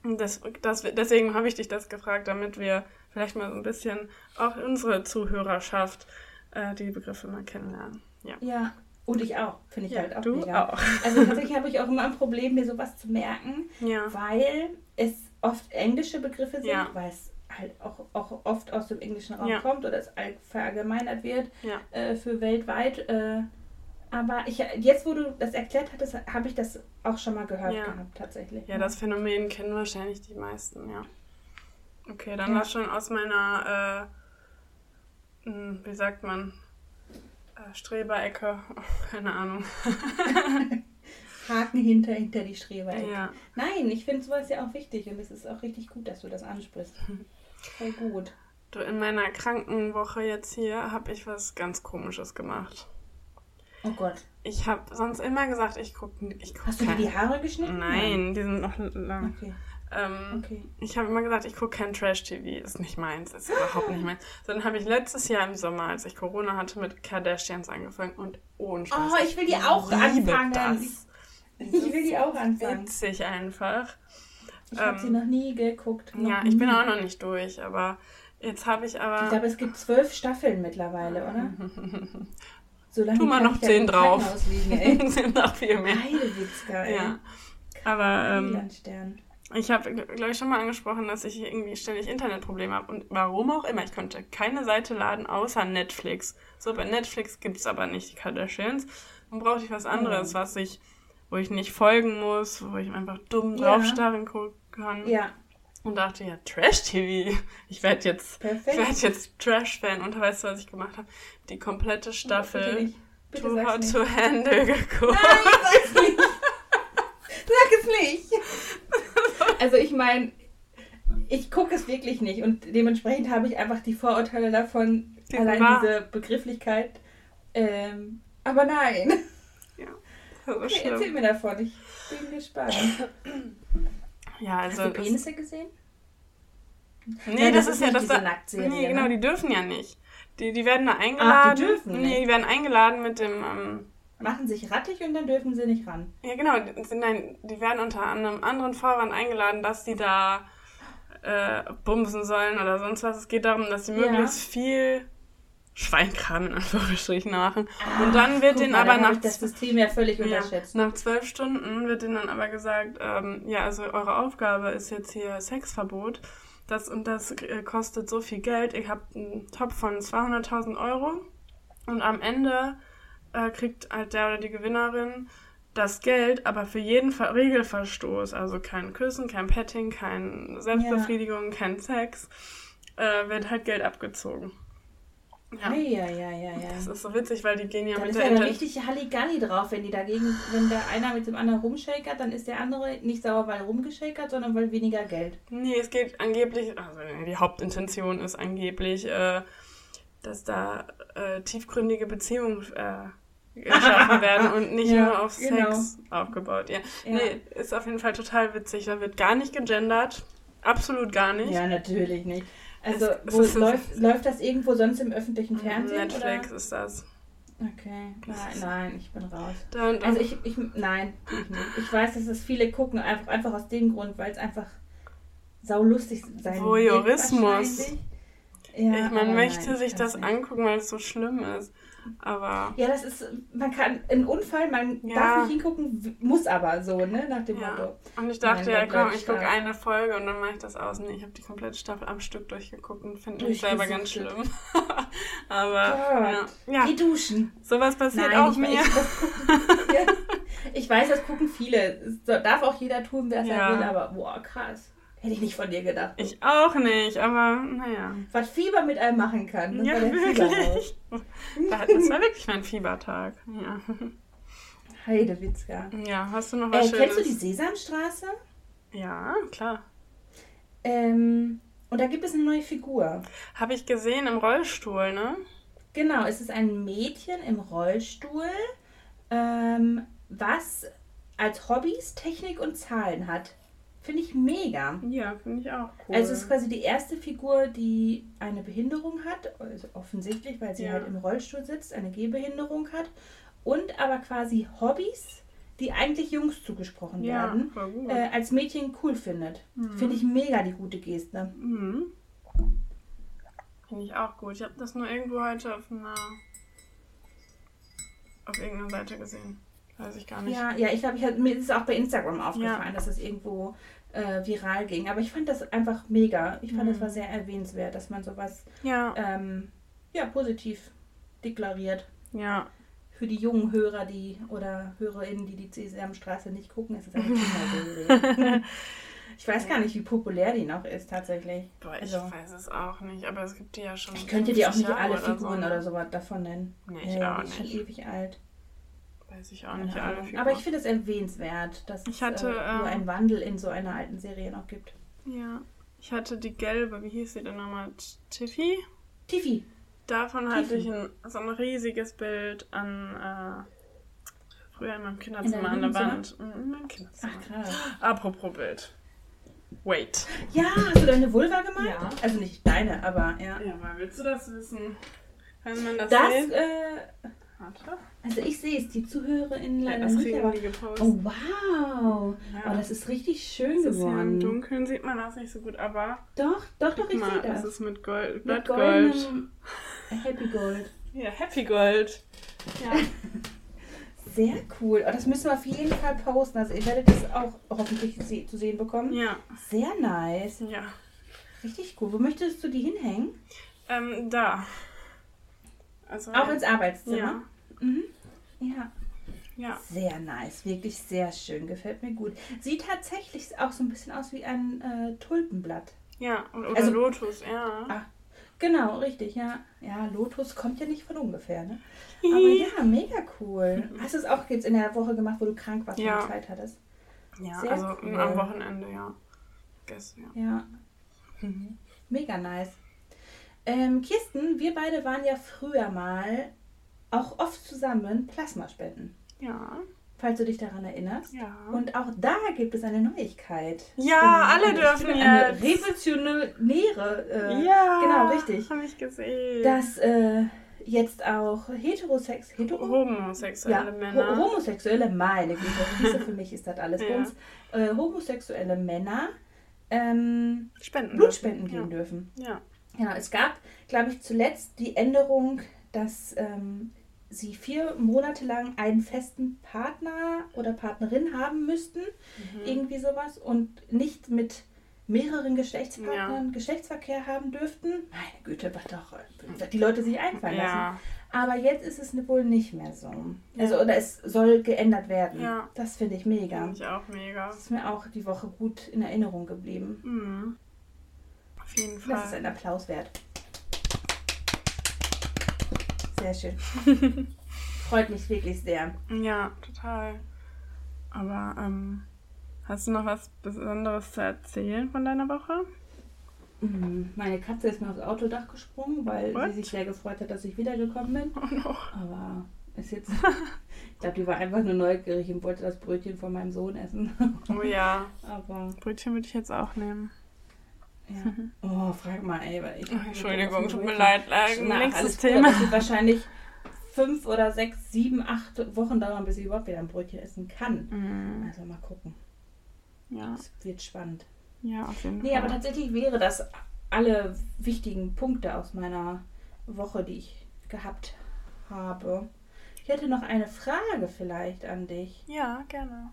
das, das, deswegen habe ich dich das gefragt, damit wir vielleicht mal so ein bisschen auch unsere Zuhörerschaft äh, die Begriffe mal kennenlernen. Ja. ja. Und ich auch, finde ich ja, halt auch du mega. Auch. Also tatsächlich habe ich auch immer ein Problem, mir sowas zu merken, ja. weil es oft englische Begriffe sind, ja. weil es halt auch, auch oft aus dem englischen Raum ja. kommt oder es verallgemeinert wird äh, für weltweit. Äh, aber ich, jetzt, wo du das erklärt hattest, habe ich das auch schon mal gehört gehabt, tatsächlich. Ja, das Phänomen kennen wahrscheinlich die meisten, ja. Okay, dann war schon aus meiner, äh, hm, wie sagt man, Streberecke, oh, keine Ahnung. Haken hinter, hinter die Streberecke. Ja. Nein, ich finde sowas ja auch wichtig und es ist auch richtig gut, dass du das ansprichst. Voll gut. Du, in meiner Krankenwoche jetzt hier habe ich was ganz Komisches gemacht. Oh Gott. Ich habe sonst immer gesagt, ich gucke. Ich guck Hast du dir die Haare geschnitten? Nein, Nein, die sind noch lang. Okay. Ähm, okay. Ich habe immer gesagt, ich gucke kein Trash-TV, ist nicht meins, ist überhaupt nicht meins. So, dann habe ich letztes Jahr im Sommer, als ich Corona hatte, mit Kardashians angefangen und ohne Spaß. Oh, ich will die auch anfangen. Das. Ich will die auch anfangen. Witzig einfach. Ich habe ähm, sie noch nie geguckt. Noch ja, nie. ich bin auch noch nicht durch, aber jetzt habe ich aber. Ich glaube, es gibt zwölf Staffeln mittlerweile, oder? so lange tu mal noch zehn drauf. sind noch viel mehr. Heidewitzka, ey. Ja. Aber. Ähm, ich habe, glaube ich, schon mal angesprochen, dass ich irgendwie ständig Internetprobleme habe. Und warum auch immer, ich konnte keine Seite laden außer Netflix. So, bei Netflix gibt es aber nicht die Kardashians. Dann brauchte ich was anderes, was ich wo ich nicht folgen muss, wo ich einfach dumm ja. draufstarren kann. Ja. Und dachte, ja, Trash-TV. Ich werde jetzt, werd jetzt Trash-Fan. Und weißt du, was ich gemacht habe? Die komplette Staffel Too Hot to Handle geguckt. Nein, sag's nicht. Sag es nicht. Also ich meine, ich gucke es wirklich nicht. Und dementsprechend habe ich einfach die Vorurteile davon, die allein war. diese Begrifflichkeit. Ähm, aber nein. Okay, erzähl mir davon. Ich bin gespannt. Ja, also. Hast du Penisse gesehen? Nee, ja, das, das, ist ja das. Da, nee, genau, ne? die dürfen ja nicht. Die, die werden da eingeladen. Ach, die dürfen nicht. Nee, die werden eingeladen mit dem. Ähm, Machen sich rattig und dann dürfen sie nicht ran. Ja, genau. Nein, die werden unter einem anderen Vorwand eingeladen, dass die da äh, bumsen sollen oder sonst was. Es geht darum, dass sie ja. möglichst viel Schweinkram in Anführungsstrichen machen. Ah, und dann wird denen aber nach das System ja völlig unterschätzt. nach zwölf Stunden wird denen dann aber gesagt, ähm, ja, also eure Aufgabe ist jetzt hier Sexverbot. Das und das äh, kostet so viel Geld. Ihr habt einen Top von 200.000 Euro und am Ende äh, kriegt halt der oder die Gewinnerin das Geld, aber für jeden Ver Regelverstoß, also kein Küssen, kein Petting, keine Selbstbefriedigung, ja. kein Sex, äh, wird halt Geld abgezogen. Ja. ja, ja, ja, ja. Das ist so witzig, weil die gehen ja dann mit ist der ja richtig Halligalli drauf, wenn die dagegen, wenn der einer mit dem anderen rumshakert, dann ist der andere nicht sauer, weil rumgeschakert, sondern weil weniger Geld. Nee, es geht angeblich, also die Hauptintention ist angeblich, äh, dass da äh, tiefgründige Beziehungen äh, geschaffen werden und nicht ja, nur auf genau. Sex aufgebaut. Ja. ja. Nee, ist auf jeden Fall total witzig. Da wird gar nicht gegendert. Absolut gar nicht. Ja, natürlich nicht. Also, es, wo es läuft, läuft das irgendwo sonst im öffentlichen mhm, Fernsehen? Netflix oder? ist das. Okay, nein, nein, ich bin raus. Dann, also ich, ich, nein, ich nicht. Ich weiß, dass es viele gucken, einfach, einfach aus dem Grund, weil es einfach saulustig sein Voyeurismus. Ja, man möchte nein, sich das nicht. angucken, weil es so schlimm ist. Aber. Ja, das ist, man kann, ein Unfall, man ja. darf nicht hingucken, muss aber so, ne, nach dem ja. Motto. Und ich dachte, Nein, ja, komm, ich gucke eine Folge und dann mache ich das aus. Nee, ich habe die komplette Staffel am Stück durchgeguckt und finde mich selber ganz schlimm. aber, ja. ja. Geh duschen. Sowas passiert Nein, auch mir. Ich, gucken, ja. ich weiß, das gucken viele. Das darf auch jeder tun, wer es ja. will, aber boah, krass. Hätte ich nicht von dir gedacht. Ich auch nicht, aber naja. Was Fieber mit einem machen kann. Das ja, wirklich. das war wirklich mein Fiebertag. Ja. Heidewitzka. Ja, hast du noch was äh, Schönes? Kennst du die Sesamstraße? Ja, klar. Ähm, und da gibt es eine neue Figur. Habe ich gesehen im Rollstuhl, ne? Genau, es ist ein Mädchen im Rollstuhl, ähm, was als Hobbys Technik und Zahlen hat. Finde ich mega. Ja, finde ich auch cool. Also es ist quasi die erste Figur, die eine Behinderung hat, also offensichtlich, weil sie ja. halt im Rollstuhl sitzt, eine Gehbehinderung hat und aber quasi Hobbys, die eigentlich Jungs zugesprochen ja, werden, äh, als Mädchen cool findet. Mhm. Finde ich mega die gute Geste. Mhm. Finde ich auch gut. Ich habe das nur irgendwo heute auf einer auf irgendeiner Seite gesehen. Weiß ich gar nicht. Ja, ja ich glaube, mir ist es auch bei Instagram aufgefallen, ja. dass es irgendwo äh, viral ging. Aber ich fand das einfach mega. Ich fand, mhm. das war sehr erwähnenswert, dass man sowas ja. Ähm, ja, positiv deklariert. Ja. Für die jungen Hörer, die oder HörerInnen, die die Sesamstraße nicht gucken, ist es eine Kinderserie. ich weiß gar nicht, wie populär die noch ist tatsächlich. Boah, ich also, weiß es auch nicht, aber es gibt die ja schon. Ich könnte dir auch nicht alle Figuren oder so, oder sowas davon nennen. Nee, ich ja, auch nicht. Die ist schon ewig alt. Weiß ich auch nicht alle Figuren. Aber ich finde es erwähnenswert, dass ich hatte, es äh, nur ähm, einen Wandel in so einer alten Serie noch gibt. Ja. Ich hatte die gelbe, wie hieß sie denn nochmal? Tiffy? Tiffy. Davon Tiffy. hatte ich ein, so ein riesiges Bild an äh, früher in meinem Kinderzimmer in an der Wand. In meinem Kinderzimmer. Ach krass. Apropos Bild. Wait. Ja, hast du deine Vulva gemalt? Ja. Also nicht deine, aber ja. Ja, aber willst du das wissen? Kann man das, Das, sehen? äh, Warte. also ich sehe es, die ZuhörerInnen Ja, leider das nicht, aber... die gepostet. Oh, wow. Ja. Oh, das ist richtig schön Das ist ja im geworden. Dunkeln sieht man das nicht so gut, aber Doch, doch, doch, ich sehe das das. ist mit Gold, Mit goldenem Happy Gold. Ja, Happy Gold. Ja. Sehr cool. Oh, das müssen wir auf jeden Fall posten. Also ihr werdet das auch hoffentlich zu sehen bekommen. ja, Sehr nice. ja. Richtig cool. Wo möchtest du die hinhängen? Ähm, da. Also, Auch ins Arbeitszimmer? Ja. Mhm. Ja. Ja. Sehr nice. Wirklich sehr schön. Gefällt mir gut. Sieht tatsächlich auch so ein bisschen aus wie ein äh, Tulpenblatt. Ja, oder Also- Lotus, ja. Ah, genau, richtig, ja. Ja, Lotus kommt ja nicht von ungefähr, ne? Aber ja, mega cool. Hast du es auch jetzt in der Woche gemacht, wo du krank warst Ja. und Zeit hattest? Ja, Sehr also cool. am Wochenende, ja. Gestern, ja. Ja. Mega nice. Ähm, Kirsten, wir beide waren ja früher mal auch oft zusammen Plasma spenden. Ja, Falls du dich daran erinnerst. ja. Und auch da gibt es eine Neuigkeit. Ja, alle ich dürfen eine jetzt. revolutionäre. Äh, ja, Genau, richtig. Habe ich gesehen. Dass äh, jetzt auch heterosex. Hetero? Homosexuelle ja, Männer. ho homosexuelle, meine Güte, siehste, für mich ist das alles Ja. bei uns. Äh, homosexuelle Männer ähm, spenden Blut dürfen. spenden gehen dürfen. Ja. Genau, es gab, glaube ich, zuletzt die Änderung, dass ähm, sie vier Monate lang einen festen Partner oder Partnerin haben müssten, Mhm. irgendwie sowas, und nicht mit mehreren Geschlechtspartnern Geschlechtsverkehr haben dürften. Meine Güte, was doch äh, die Leute sich einfallen lassen. Ja. Aber jetzt ist es wohl nicht mehr so. Also, oder es soll geändert werden. Ja. Das finde ich mega. Finde ich auch mega. Das ist mir auch die Woche gut in Erinnerung geblieben. Mhm. Auf jeden Das ist Fall. ein Applaus wert. Sehr schön. Freut mich wirklich sehr. Ja, total. Aber ähm, hast du noch was Besonderes zu erzählen von deiner Woche? Mhm. Meine Katze ist mir aufs Autodach gesprungen, weil What? sie sich sehr gefreut hat, dass ich wiedergekommen bin. Oh no. Aber ist jetzt. ich glaube, die war einfach nur neugierig und wollte das Brötchen von meinem Sohn essen. Oh ja. Aber Brötchen würde ich jetzt auch nehmen. Ja. Oh, frag mal, ey. Weil ich Oh, Entschuldigung, tut mir leid. Na, nächstes Thema. Es wird wahrscheinlich fünf oder sechs, sieben, acht Wochen dauern, bis ich überhaupt wieder ein Brötchen essen kann. Mhm. Also mal gucken. Ja, Es wird spannend. ja, auf jeden Nee, Fall. aber tatsächlich wäre das alle wichtigen Punkte aus meiner Woche, die ich gehabt habe. Ich hätte noch eine Frage vielleicht an dich. Ja, gerne.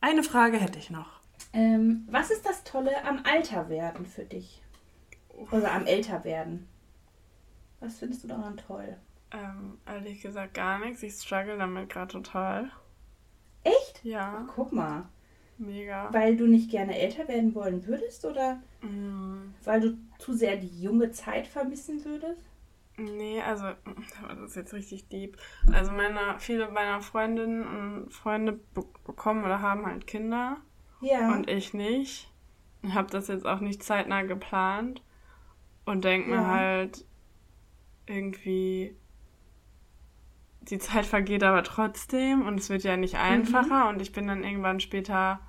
Eine Frage hätte ich noch. Ähm, was ist das Tolle am Alterwerden für dich? Oder am Älterwerden? Was findest du daran toll? Ähm, ehrlich gesagt gar nichts. Ich struggle damit gerade total. Echt? Ja, Guck mal. mega. Weil du nicht gerne älter werden wollen würdest oder Mm, weil du zu sehr die junge Zeit vermissen würdest? Nee, also, das ist jetzt richtig deep. Also meine, viele meiner Freundinnen und Freunde be bekommen oder haben halt Kinder Ja. und ich nicht. Ich habe das jetzt auch nicht zeitnah geplant und denke mir Ja. halt irgendwie, die Zeit vergeht aber trotzdem und es wird ja nicht einfacher und ich bin dann irgendwann später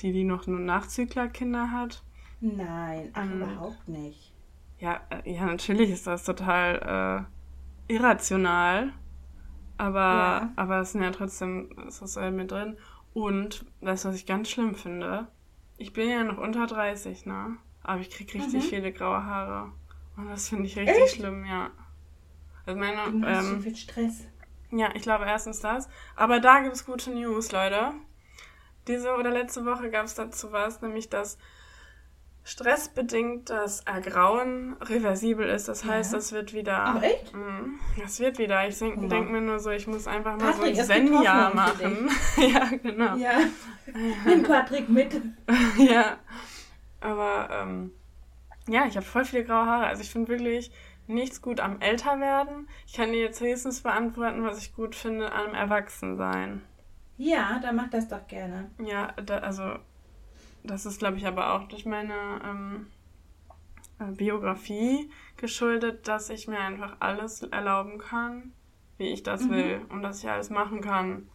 die, die noch nur Nachzüglerkinder hat. Nein, ach, Ähm, überhaupt nicht. Ja, äh, ja, natürlich ist das total äh, irrational. Aber, Ja. aber es sind ja trotzdem, es ist halt mit drin. Und, weißt du, was ich ganz schlimm finde? Ich bin ja noch unter 30, ne? Aber ich krieg richtig Mhm. viele graue Haare. Und das finde ich richtig Echt? schlimm, ja. Also meine, Du hast so ähm, viel Stress. ja, ich glaube erstens das. Aber da gibt es gute News, Leute. Diese oder letzte Woche gab es dazu was, nämlich dass stressbedingt das Ergrauen reversibel ist. Das heißt, Ja. das wird wieder. Ach, echt? Mhm, Das wird wieder. Ich denke mir nur so, ich muss einfach mal Patrick, so es ein für machen. ja, genau. Ja. Nimm Patrick mit. ja. Aber ähm, ja, ich habe voll viele graue Haare. Also ich finde wirklich nichts gut am Älterwerden. Ich kann dir jetzt höchstens beantworten, was ich gut finde am Erwachsensein. Ja, dann mach das doch gerne. Ja, da, also das ist, glaube ich, aber auch durch meine ähm, äh, Biografie geschuldet, dass ich mir einfach alles erlauben kann, wie ich das Mhm. will und dass ich alles machen kann,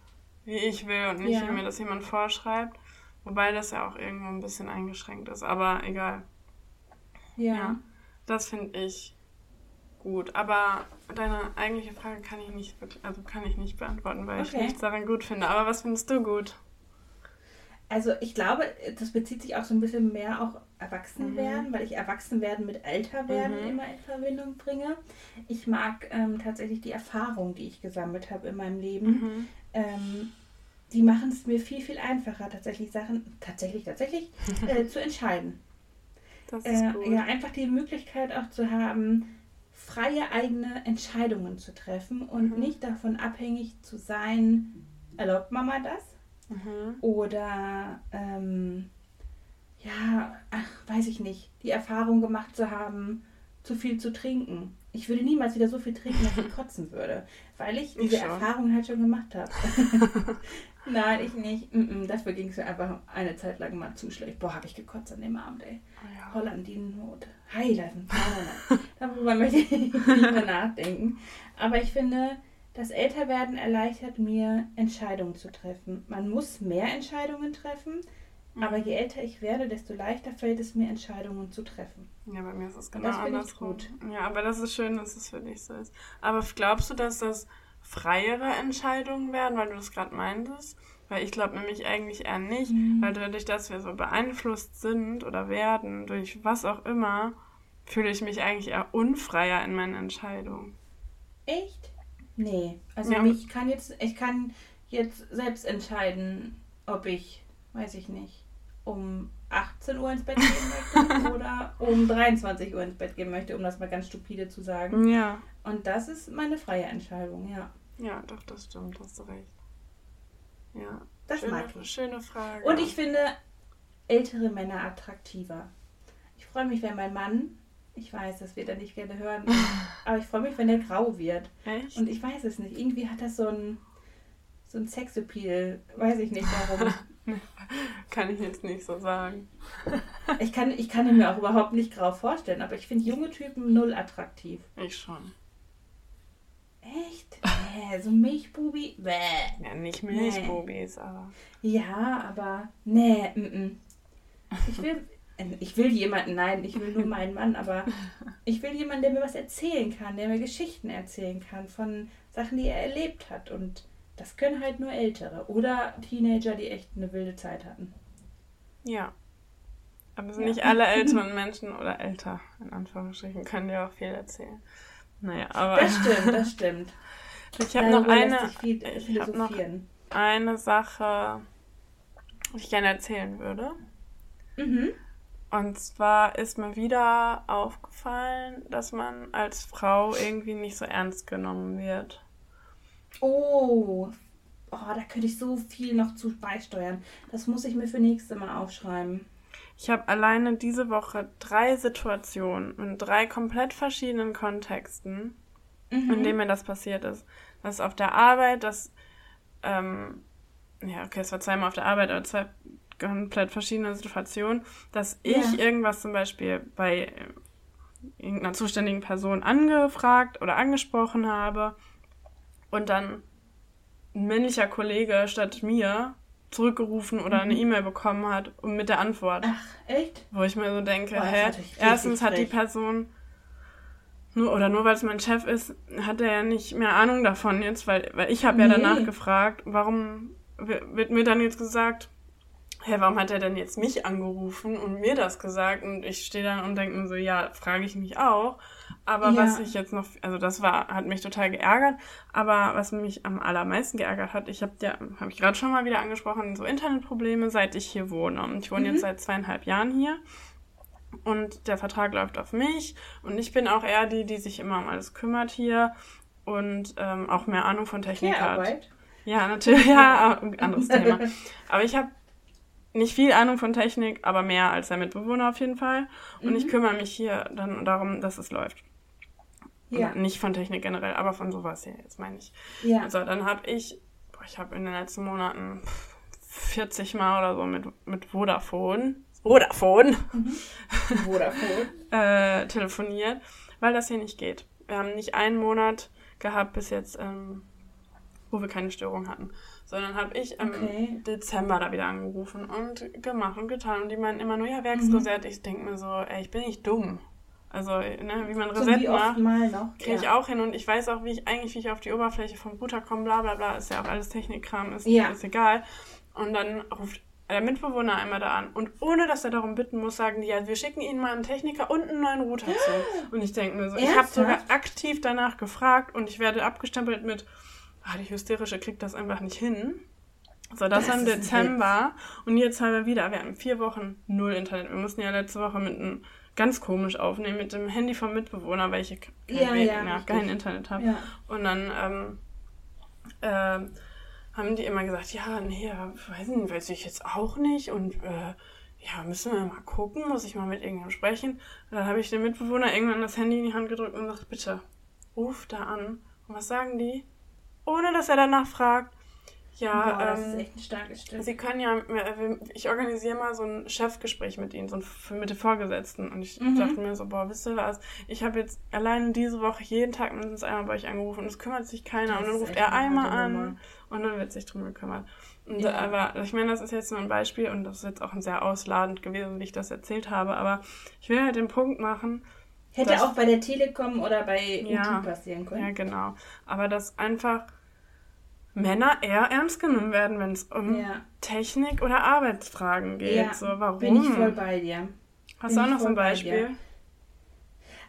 wie ich will und nicht, Ja. wie mir das jemand vorschreibt. Wobei das ja auch irgendwo ein bisschen eingeschränkt ist, aber egal. Ja. ja das finde ich gut. Aber deine eigentliche Frage kann ich nicht also kann ich nicht beantworten, weil okay. ich nichts daran gut finde. Aber was findest du gut? Also ich glaube, das bezieht sich auch so ein bisschen mehr auf Erwachsenwerden, mhm. weil ich Erwachsenwerden mit Älterwerden mhm. immer in Verbindung bringe. Ich mag ähm, tatsächlich die Erfahrung, die ich gesammelt habe in meinem Leben. Mhm. Ähm, die machen es mir viel, viel einfacher, tatsächlich Sachen, tatsächlich, tatsächlich, äh, zu entscheiden. Das ist äh, gut. Ja, einfach die Möglichkeit auch zu haben, freie eigene Entscheidungen zu treffen und mhm. nicht davon abhängig zu sein, erlaubt Mama das? Mhm. Oder ähm, ja, ach, weiß ich nicht, die Erfahrung gemacht zu haben, zu viel zu trinken. Ich würde niemals wieder so viel trinken, dass ich kotzen würde, weil ich diese ich Erfahrung halt schon gemacht habe. Nein, ich nicht. Mm -mm, dafür ging es mir einfach eine Zeit lang mal zu schlecht. Boah, habe ich gekotzt an dem Abend, ey. Oh ja. Holland, die Not. Heilen. Darüber möchte ich nicht mehr nachdenken. Aber ich finde, das Älterwerden erleichtert mir, Entscheidungen zu treffen. Man muss mehr Entscheidungen treffen, mhm. aber je älter ich werde, desto leichter fällt es mir, Entscheidungen zu treffen. Ja, bei mir ist es genau das andersrum. Gut. Ja, aber das ist schön, dass es für dich so ist. Aber glaubst du, dass das freiere Entscheidungen werden, weil du das gerade meintest? Weil ich glaube nämlich eigentlich eher nicht, mhm. weil dadurch, dass wir so beeinflusst sind oder werden, durch was auch immer, fühle ich mich eigentlich eher unfreier in meinen Entscheidungen. Echt? Nee. Also ja. ich kann jetzt, ich kann jetzt selbst entscheiden, ob ich, weiß ich nicht, um 18 Uhr ins Bett gehen möchte oder um 23 Uhr ins Bett gehen möchte, um das mal ganz stupide zu sagen. Ja. Und das ist meine freie Entscheidung, ja. Ja, doch, das stimmt, hast du recht. Ja. Das schöne, mag ich. Schöne Frage. Und ich finde ältere Männer attraktiver. Ich freue mich, wenn mein Mann, ich weiß, das wird er nicht gerne hören, aber ich freue mich, wenn er grau wird. Echt? Und ich weiß es nicht. Irgendwie hat das so ein, so ein Sexappeal. Weiß ich nicht warum. kann ich jetzt nicht so sagen. ich, kann, ich kann ihn mir auch überhaupt nicht grau vorstellen, aber ich finde junge Typen null attraktiv. Ich schon. Echt? Nee, so Milchbubi? Bäh. Ja, nicht Milchbubis, nee. aber. Ja, aber. Nee, m -m. Ich will. Ich will jemanden, nein, ich will nur meinen Mann, aber ich will jemanden, der mir was erzählen kann, der mir Geschichten erzählen kann von Sachen, die er erlebt hat. Und das können halt nur Ältere oder Teenager, die echt eine wilde Zeit hatten. Ja. Aber ja. nicht alle älteren Menschen oder älter, in Anführungsstrichen, können dir auch viel erzählen. Naja, aber. Das stimmt, das stimmt. Ich habe noch eine. Viel, ich habe noch eine Sache, die ich gerne erzählen würde. Mhm. Und zwar ist mir wieder aufgefallen, dass man als Frau irgendwie nicht so ernst genommen wird. Oh, oh, da könnte ich so viel noch zu beisteuern. Das muss ich mir für nächste Mal aufschreiben. Ich habe alleine diese Woche drei Situationen in drei komplett verschiedenen Kontexten, mhm. in denen mir das passiert ist. Das ist auf der Arbeit, das, ähm, ja, okay, es war zweimal auf der Arbeit, aber zwei komplett verschiedene Situationen, dass ich ja. irgendwas zum Beispiel bei äh, irgendeiner zuständigen Person angefragt oder angesprochen habe und dann ein männlicher Kollege statt mir zurückgerufen oder mhm. eine E-Mail bekommen hat und mit der Antwort. Ach, echt? Wo ich mir so denke, Boah, hä? Erstens hat die Person nur oder nur weil es mein Chef ist, hat er ja nicht mehr Ahnung davon jetzt, weil, weil ich habe nee. ja danach gefragt, warum wird mir dann jetzt gesagt, hä, warum hat er denn jetzt mich angerufen und mir das gesagt? Und ich stehe dann und denke mir so, ja, frage ich mich auch. Aber ja. was ich jetzt noch, also das war, hat mich total geärgert. Aber was mich am allermeisten geärgert hat, ich habe ja, habe ich gerade schon mal wieder angesprochen, so Internetprobleme, seit ich hier wohne. Und ich wohne mhm. jetzt seit zweieinhalb Jahren hier. Und der Vertrag läuft auf mich. Und ich bin auch eher die, die sich immer um alles kümmert hier und ähm, auch mehr Ahnung von Technik hat. Ja, natürlich, ja, ein anderes Thema. Aber ich habe nicht viel Ahnung von Technik, aber mehr als der Mitbewohner auf jeden Fall. Und mhm. ich kümmere mich hier dann darum, dass es läuft. Ja. nicht von Technik generell, aber von sowas hier, jetzt meine ich. Ja. Also dann habe ich, boah, ich habe in den letzten Monaten 40 Mal oder so mit, mit Vodafone, Vodafone, mhm. Vodafone. äh, telefoniert, weil das hier nicht geht. Wir haben nicht einen Monat gehabt bis jetzt, ähm, wo wir keine Störung hatten. Sondern habe ich im okay. Dezember da wieder angerufen und gemacht und getan. Und die meinen immer nur, ja, Werksreset. Mhm. Ich denke mir so, ey, ich bin nicht dumm. Also, ne, wie man Reset so macht, kriege ich ja. auch hin. Und ich weiß auch, wie ich eigentlich, wie ich auf die Oberfläche vom Router komme, bla bla bla, ist ja auch alles Technikkram, ist, ja. ist egal. Und dann ruft der Mitbewohner einmal da an. Und ohne dass er darum bitten muss, sagen die, ja, wir schicken Ihnen mal einen Techniker und einen neuen Router zu. Und ich denke mir so, Ernsthaft? ich habe sogar aktiv danach gefragt und ich werde abgestempelt mit, ah, die Hysterische kriegt das einfach nicht hin. So, das, das war im Dezember. Und jetzt haben wir wieder, wir hatten vier Wochen null Internet. Wir mussten ja letzte Woche mit einem ganz komisch aufnehmen, mit dem Handy vom Mitbewohner, weil ich kein, ja, Weg, ja, kein Internet habe. Ja. Und dann, ähm, äh, haben die immer gesagt, ja, nee, weiß nicht, weiß ich jetzt auch nicht und äh, ja, müssen wir mal gucken, muss ich mal mit irgendjemandem sprechen. Und dann habe ich dem Mitbewohner irgendwann das Handy in die Hand gedrückt und gesagt, bitte, ruf da an. Und was sagen die? Ohne dass er danach fragt, ja, Boah, das ähm, ist echt ein starkes Stück. Sie können ja, ich organisiere mal so ein Chefgespräch mit Ihnen, so ein, mit den Vorgesetzten. Und ich mhm. dachte mir so, boah, wisst ihr was? Ich habe jetzt allein diese Woche jeden Tag mindestens einmal bei euch angerufen und es kümmert sich keiner. Das und dann ruft er einmal an und dann wird sich drum gekümmert. Und, ja. Aber ich meine, das ist jetzt nur ein Beispiel und das ist jetzt auch ein sehr ausladend gewesen, wie ich das erzählt habe. Aber ich will halt den Punkt machen. Hätte auch bei der Telekom oder bei ja, passieren können. Ja, genau. Aber das einfach Männer eher ernst genommen werden, wenn es um ja. Technik oder Arbeitsfragen geht. Ja, so, warum? Bin ich voll bei dir. Hast bin du auch noch so ein Beispiel?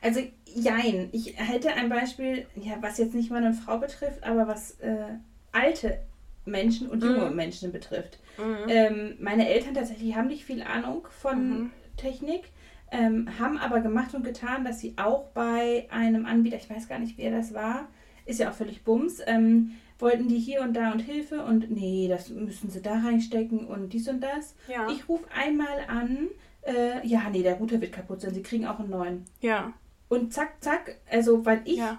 Also, jein. Ich hätte ein Beispiel, ja, was jetzt nicht meine Frau betrifft, aber was äh, alte Menschen und junge mhm. Menschen betrifft. Mhm. Ähm, meine Eltern tatsächlich haben nicht viel Ahnung von mhm. Technik, ähm, haben aber gemacht und getan, dass sie auch bei einem Anbieter, ich weiß gar nicht, wer das war, ist ja auch völlig Bums, ähm, wollten die hier und da und Hilfe und nee, das müssen sie da reinstecken und dies und das. Ja. Ich rufe einmal an, äh, ja, nee, der Router wird kaputt sein, sie kriegen auch einen neuen. Ja. Und zack, zack, also weil ich ja.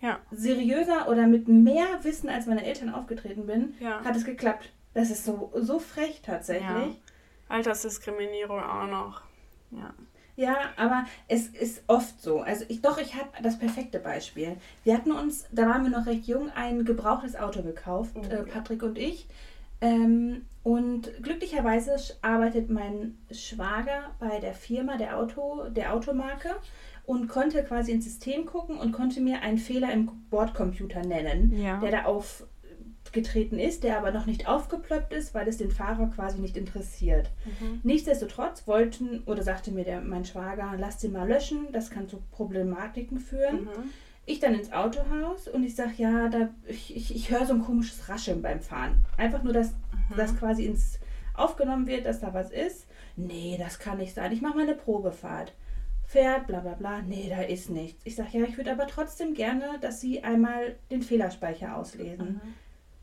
Ja. seriöser oder mit mehr Wissen als meine Eltern aufgetreten bin, hat es geklappt. Das ist so, so frech tatsächlich. Altersdiskriminierung auch noch. Ja. Ja, aber es ist oft so. Also ich doch, ich habe das perfekte Beispiel. Wir hatten uns, da waren wir noch recht jung, ein gebrauchtes Auto gekauft, oh, äh, Patrick und ich. Ähm, und glücklicherweise arbeitet mein Schwager bei der Firma der Auto, der Automarke und konnte quasi ins System gucken und konnte mir einen Fehler im Bordcomputer nennen, ja. der da auf getreten ist, der aber noch nicht aufgeploppt ist, weil es den Fahrer quasi nicht interessiert. Mhm. Nichtsdestotrotz wollten oder sagte mir der, mein Schwager, lass den mal löschen, das kann zu Problematiken führen. Mhm. Ich dann ins Autohaus und ich sage, ja, da, ich, ich, ich höre so ein komisches Rascheln beim Fahren. Einfach nur, dass mhm. das quasi ins aufgenommen wird, dass da was ist. Nee, das kann nicht sein. Ich mache mal eine Probefahrt. Fährt, bla bla bla. Nee, da ist nichts. Ich sage, ja, ich würde aber trotzdem gerne, dass Sie einmal den Fehlerspeicher auslesen. Mhm.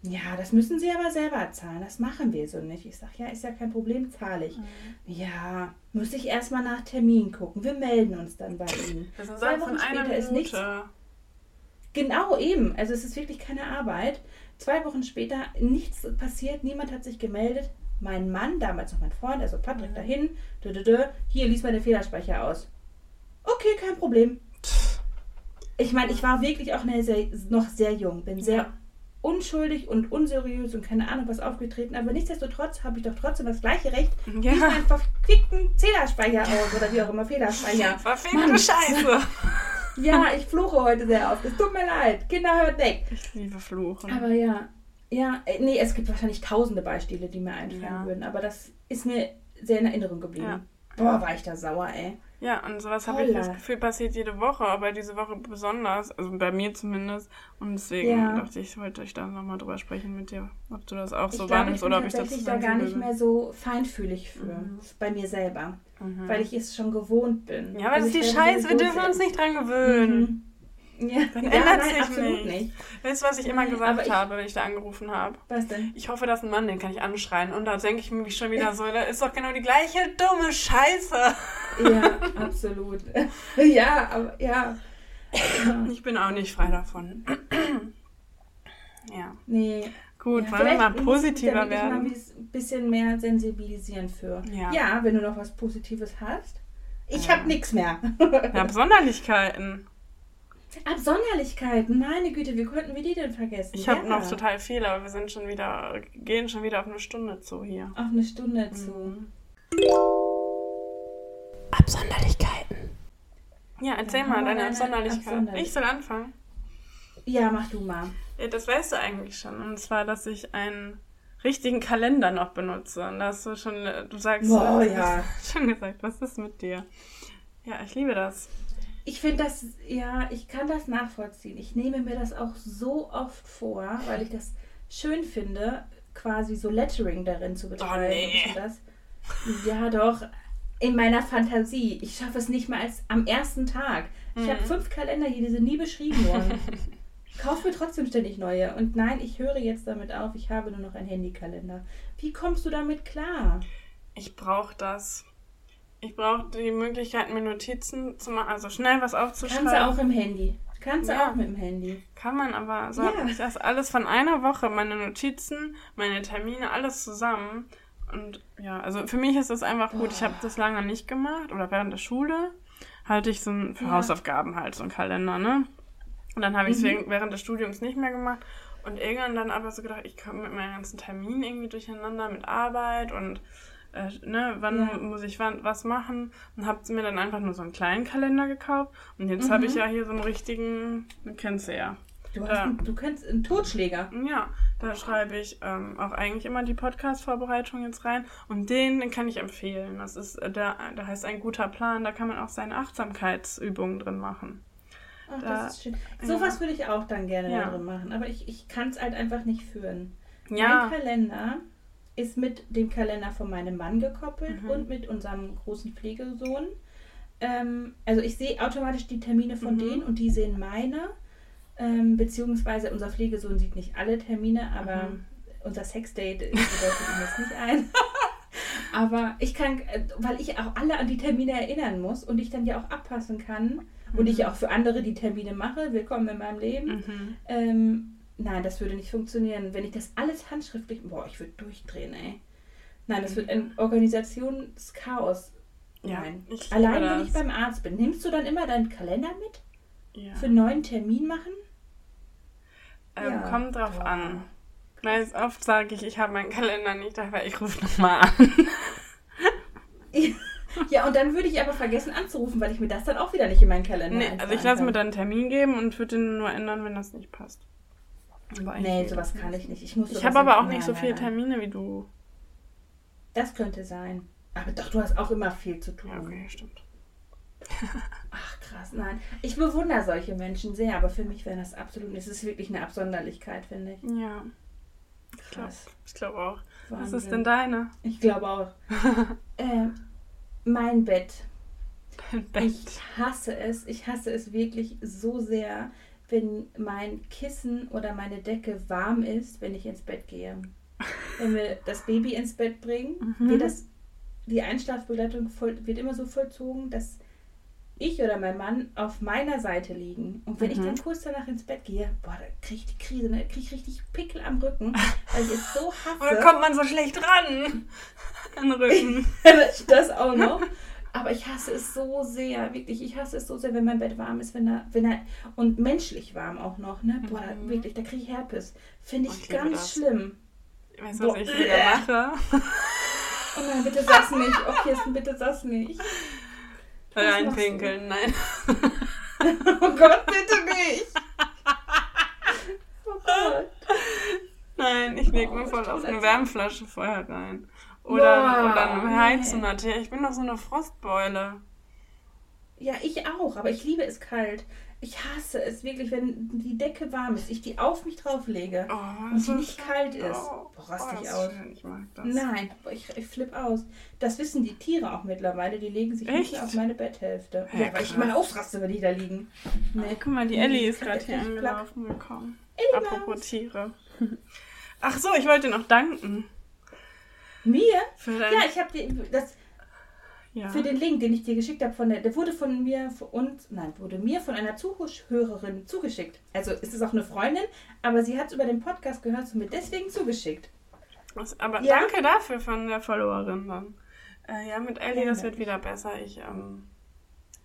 Ja, das müssen Sie aber selber zahlen. Das machen wir so nicht. Ich sage, ja, ist ja kein Problem, zahle ich. Mhm. Ja, muss ich erstmal nach Termin gucken. Wir melden uns dann bei Ihnen. Das ist Zwei Wochen später ist nichts. Genau, eben. Also es ist wirklich keine Arbeit. Zwei Wochen später nichts passiert, niemand hat sich gemeldet. Mein Mann, damals noch mein Freund, also Patrick mhm. dahin, dö, dö, dö, hier lies mal den Fehlerspeicher aus. Okay, kein Problem. Ich meine, ich war wirklich auch sehr, noch sehr jung, bin sehr ja unschuldig und unseriös und keine Ahnung was aufgetreten, aber nichtsdestotrotz habe ich doch trotzdem das gleiche Recht, ja. nicht meinen verfickten Zählerspeicher aus oder wie auch immer, Fehlerspeicher. Verfickte Scheiße. ja, ich fluche heute sehr oft. Es tut mir leid. Kinder, hört weg. Ich liebe Fluchen. Aber ja, ja, äh, nee, es gibt wahrscheinlich tausende Beispiele, die mir einfallen ja. würden, aber das ist mir sehr in Erinnerung geblieben. Ja. Boah, war ich da sauer, ey. Ja, und sowas habe ich das Gefühl, passiert jede Woche, aber diese Woche besonders, also bei mir zumindest. Und deswegen ja. dachte ich, ich wollte ich da nochmal drüber sprechen mit dir, ob du das auch ich so glaub, wahrnimmst oder ob ich das Ich da gar nicht mehr so feinfühlig für, mhm. bei mir selber, mhm. weil ich es schon gewohnt bin. Ja, weil also es die Scheiße, wir dürfen uns nicht dran gewöhnen. Mhm. Ja, dann ja, ändert nein, sich absolut nicht. nicht. Weißt du, was ich immer gesagt ich, habe, wenn ich da angerufen habe? Was denn? Ich hoffe, dass ein Mann, den kann ich anschreien. Und da denke ich mir schon wieder so, da ist doch genau die gleiche dumme Scheiße. Ja, absolut. ja, aber ja. Ich bin auch nicht frei davon. ja. Nee. Gut, ja, wollen wir mal positiver werden? Mal ein bisschen mehr sensibilisieren für. Ja. ja, wenn du noch was Positives hast. Ich ja. habe nichts mehr. ja, Besonderlichkeiten. Absonderlichkeiten, meine Güte, wie konnten wir die denn vergessen? Ich habe noch total viele, aber wir sind schon wieder, gehen schon wieder auf eine Stunde zu hier. Auf eine Stunde zu. Mhm. Absonderlichkeiten. Ja, erzähl Ja, mal deine eine Absonderlichkeit. Absonderlich- Ich soll anfangen. Ja, mach du mal. Ja, das weißt du eigentlich schon. Und zwar, dass ich einen richtigen Kalender noch benutze. Und da hast du schon, du sagst, Boah, du ja. hast schon gesagt, was ist mit dir? Ja, ich liebe das. Ich finde das, ja, ich kann das nachvollziehen. Ich nehme mir das auch so oft vor, weil ich das schön finde, quasi so Lettering darin zu betreiben. nee. und das. Ja, doch. In meiner Fantasie. Ich schaffe es nicht mal als am ersten Tag. Ich habe Mhm. fünf Kalender hier, die sind nie beschrieben worden. Kauf mir trotzdem ständig neue. Und nein, ich höre jetzt damit auf. Ich habe nur noch einen Handykalender. Wie kommst du damit klar? Ich brauche das. Ich brauche die Möglichkeit, mir Notizen zu machen, also schnell was aufzuschreiben. Kannst du auch im Handy. Kannst du Ja. auch mit dem Handy. Kann man, aber so Ja. habe ich das alles von einer Woche, meine Notizen, meine Termine, alles zusammen. Und ja, also für mich ist das einfach gut. Ich habe das lange nicht gemacht oder während der Schule hatte ich so ein, für Ja. Hausaufgaben halt so einen Kalender, ne? Und dann habe ich es Mhm. während, während des Studiums nicht mehr gemacht. Und irgendwann dann aber so gedacht, ich komme mit meinen ganzen Terminen irgendwie durcheinander mit Arbeit und äh, ne, wann Ja. muss ich wann, was machen und habe mir dann einfach nur so einen kleinen Kalender gekauft und jetzt habe Mhm. ich ja hier so einen richtigen, kennst du ja. Du, hast Ja. einen, du kannst einen Totschläger. Ja, da schreibe ich ähm, auch eigentlich immer die Podcast-Vorbereitung jetzt rein. Und den, kann ich empfehlen. Das ist äh, der, der heißt ein guter Plan. Da kann man auch seine Achtsamkeitsübungen drin machen. Ach, Da- das ist schön. ja. Sowas würde ich auch dann gerne Ja. da drin machen. Aber ich, ich kann es halt einfach nicht führen. Ja, Mein Kalender ist mit dem Kalender von meinem Mann gekoppelt Mhm. und mit unserem großen Pflegesohn. Ähm, also ich sehe automatisch die Termine von Mhm. denen und die sehen meine. Ähm, beziehungsweise unser Pflegesohn sieht nicht alle Termine, aber Mhm. unser Sexdate bedeutet ihm jetzt nicht ein. Aber ich kann, weil ich auch alle an die Termine erinnern muss und ich dann ja auch abpassen kann und ich ja auch für andere die Termine mache, willkommen in meinem Leben. mhm. Ähm, nein, das würde nicht funktionieren. Wenn ich das alles handschriftlich, boah, ich würde durchdrehen, ey. Nein, das wird ein Organisationschaos. ja Nein. Allein, das. wenn ich beim Arzt bin, nimmst du dann immer deinen Kalender mit? ja. Für einen neuen Termin machen? ähm, Ja. Kommt drauf Boah. an. Weil oft sage ich, ich habe meinen Kalender nicht, aber ich rufe nochmal an. Ja, und dann würde ich aber vergessen anzurufen, weil ich mir das dann auch wieder nicht in meinen Kalender nee, also ich lasse mir dann einen Termin geben und würde den nur ändern, wenn das nicht passt. Aber Nee, sowas kann ich nicht. Ich, muss Ich habe aber auch nicht so viele. Termine wie du. Das könnte sein. Aber doch, du hast auch immer viel zu tun. Ja, okay, stimmt. Ach krass, nein. Ich bewundere solche Menschen sehr, aber für mich wäre das absolut, es ist wirklich eine Absonderlichkeit, finde ich. Ja, ich glaube Krass. ich glaub auch. Was Wahnsinn. ist denn deine? Ich glaube auch. ähm, mein Bett. Bett. Ich hasse es. Ich hasse es wirklich so sehr, wenn mein Kissen oder meine Decke warm ist, wenn ich ins Bett gehe. Wenn wir das Baby ins Bett bringen, Mhm. wird das, die Einschlafbegleitung voll, wird immer so vollzogen, dass ich oder mein Mann auf meiner Seite liegen. Und wenn ich Mhm. dann kurz danach ins Bett gehe, boah, da kriege ich die Krise, da kriege ich richtig Pickel am Rücken, weil ich es so hasse. da kommt man so schlecht ran. An den Rücken. das auch noch. Aber ich hasse es so sehr, wirklich. Ich hasse es so sehr, wenn mein Bett warm ist, wenn er, wenn er und menschlich warm auch noch, ne? Boah, da, Mhm. wirklich, da kriege ich Herpes. Finde Oh, ich ich liebe ganz schlimm. Weißt du, was Boah. ich wieder mache? Oh nein, bitte sag's nicht. Oh, Kirsten, bitte sag's nicht. Reinpinkeln, nein. Oh Gott, bitte nicht. Oh Gott. Nein, ich leg Oh, mir voll ich auf eine. Wärmflasche vorher rein. Oder, oder eine nee. Heizmatte. Ja, Ich bin doch so eine Frostbeule. Ja, ich auch, aber ich liebe es kalt. Ich hasse es wirklich, wenn die Decke warm ist, ich die auf mich drauflege. Oh, Und so die nicht schön. kalt ist. Oh, Boah, rast oh, ist aus. Ich mag das. Nein, ich, ich flipp aus. Das wissen die Tiere auch mittlerweile. Die legen sich nicht Echt? mehr auf meine Betthälfte. Ja, Ja, weil ich mal ausraste, wenn die da liegen. Nee. Guck mal, die Ellie ist gerade hier Ich angelaufen gekommen. Ellie Apropos. Tiere. Ach so, ich wollte noch danken. Mir? Ja, ich habe das ja. für den Link, den ich dir geschickt habe, von der, der wurde von mir uns, nein, wurde mir von einer Zuhörerin zugeschickt. Also ist es auch eine Freundin, aber sie hat es über den Podcast gehört und mir deswegen zugeschickt. Was- Aber Ja. danke dafür von der Followerin dann. Äh, ja, mit Ellie, das Gerne. wird wieder besser. Ich, ähm,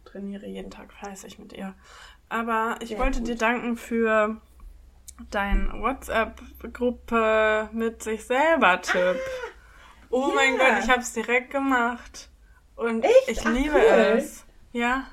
trainiere jeden Tag fleißig mit ihr. Aber ich Sehr wollte gut. dir danken für dein WhatsApp-Gruppe mit sich selber Tipp. Oh ja. mein Gott, ich habe es direkt gemacht. Und Echt? ich Ach, liebe cool. es. Ja,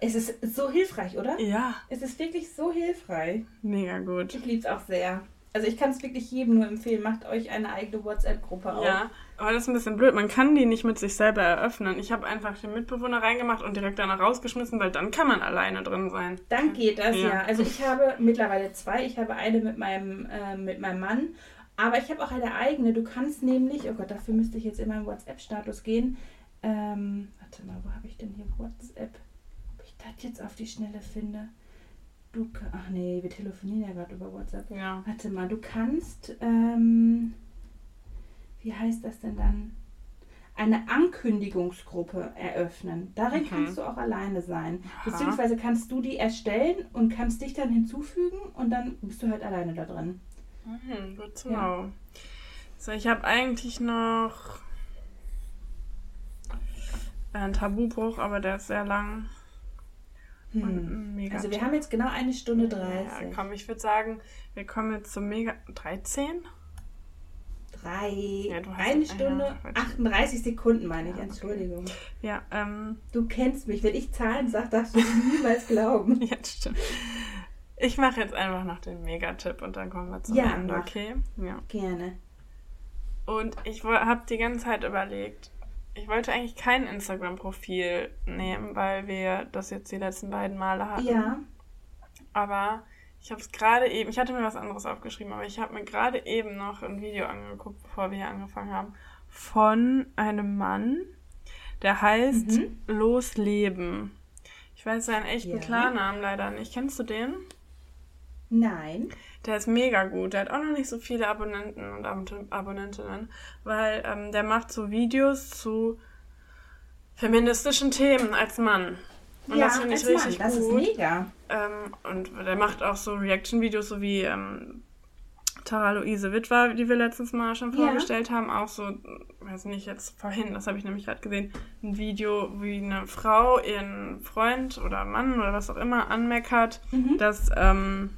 Es ist so hilfreich, oder? ja, Es ist wirklich so hilfreich. mega gut. Ich liebe es auch sehr. Also ich kann es wirklich jedem nur empfehlen. Macht euch eine eigene WhatsApp-Gruppe auf. Ja, aber das ist ein bisschen blöd. Man kann die nicht mit sich selber eröffnen. Ich habe einfach den Mitbewohner reingemacht und direkt danach rausgeschmissen, weil dann kann man alleine drin sein. Dann geht das ja. Ja. Also ich habe mittlerweile zwei. Ich habe eine mit meinem, äh, mit meinem Mann. Aber ich habe auch eine eigene. Du kannst nämlich, oh Gott, dafür müsste ich jetzt in meinen WhatsApp-Status gehen. Ähm, warte mal, wo habe ich denn hier WhatsApp? Ob ich das jetzt auf die Schnelle finde? Du, ach nee, wir telefonieren ja gerade über WhatsApp. Ja. Warte mal, du kannst, ähm, wie heißt das denn dann? Eine Ankündigungsgruppe eröffnen. Darin Mhm. kannst du auch alleine sein. Aha. Beziehungsweise kannst du die erstellen und kannst dich dann hinzufügen und dann bist du halt alleine da drin. Mhm, gut zu Ja. So, ich habe eigentlich noch einen Tabubruch, aber der ist sehr lang. Hm. Also wir haben jetzt genau eine Stunde Ja, 30. komm, ich würde sagen, wir kommen jetzt zum Mega. 13? Drei, Ja, eine ja, Stunde, falsch. 38 Sekunden meine ich, Ja, okay. Entschuldigung. Ja, ähm. Du kennst mich, wenn ich Zahlen sage, darfst du niemals glauben. Ja, stimmt. Ich mache jetzt einfach noch den Megatipp und dann kommen wir zum Ja, Ende, mach. okay? Ja. Gerne. Und ich habe die ganze Zeit überlegt, ich wollte eigentlich kein Instagram-Profil nehmen, weil wir das jetzt die letzten beiden Male hatten. Ja, Aber ich habe es gerade eben, ich hatte mir was anderes aufgeschrieben, aber ich habe mir gerade eben noch ein Video angeguckt, bevor wir hier angefangen haben, von einem Mann, der heißt Mhm. Losleben. Ich weiß seinen echten Ja. Klarnamen leider nicht. Kennst du den? Nein. Der ist mega gut. Der hat auch noch nicht so viele Abonnenten und Abon- Abonnentinnen, weil ähm, der macht so Videos zu feministischen Themen als Mann. Und ja, das finde ich richtig Mann, das gut. ist mega. Ähm, und der macht auch so Reaction-Videos, so wie ähm, Tara Luise Witwer, die wir letztes Mal schon Ja. vorgestellt haben. Auch so, weiß nicht, jetzt vorhin, das habe ich nämlich gerade gesehen, ein Video, wie eine Frau ihren Freund oder Mann oder was auch immer anmeckert, Mhm. dass, ähm,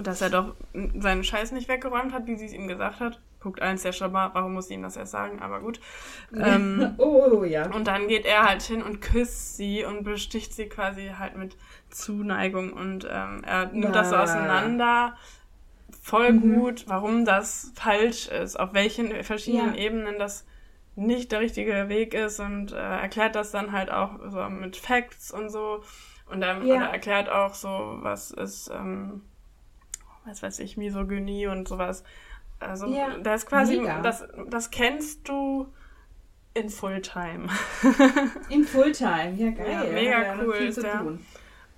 dass er doch seinen Scheiß nicht weggeräumt hat, wie sie es ihm gesagt hat. Guckt eins der schon mal, warum muss sie ihm das erst sagen, aber gut. Ähm, oh ja. und dann geht er halt hin und küsst sie und besticht sie quasi halt mit Zuneigung und ähm, er nimmt das so auseinander. Voll Mhm. gut, warum das falsch ist, auf welchen verschiedenen Ja. Ebenen das nicht der richtige Weg ist und äh, erklärt das dann halt auch so mit Facts und so. Und dann Ja. erklärt auch so, was ist, ähm, was weiß ich, Misogynie und sowas. Also Ja, das ist quasi, mega. das, das kennst du in Fulltime. Im Fulltime, ja geil. Ja, mega noch cool ist der.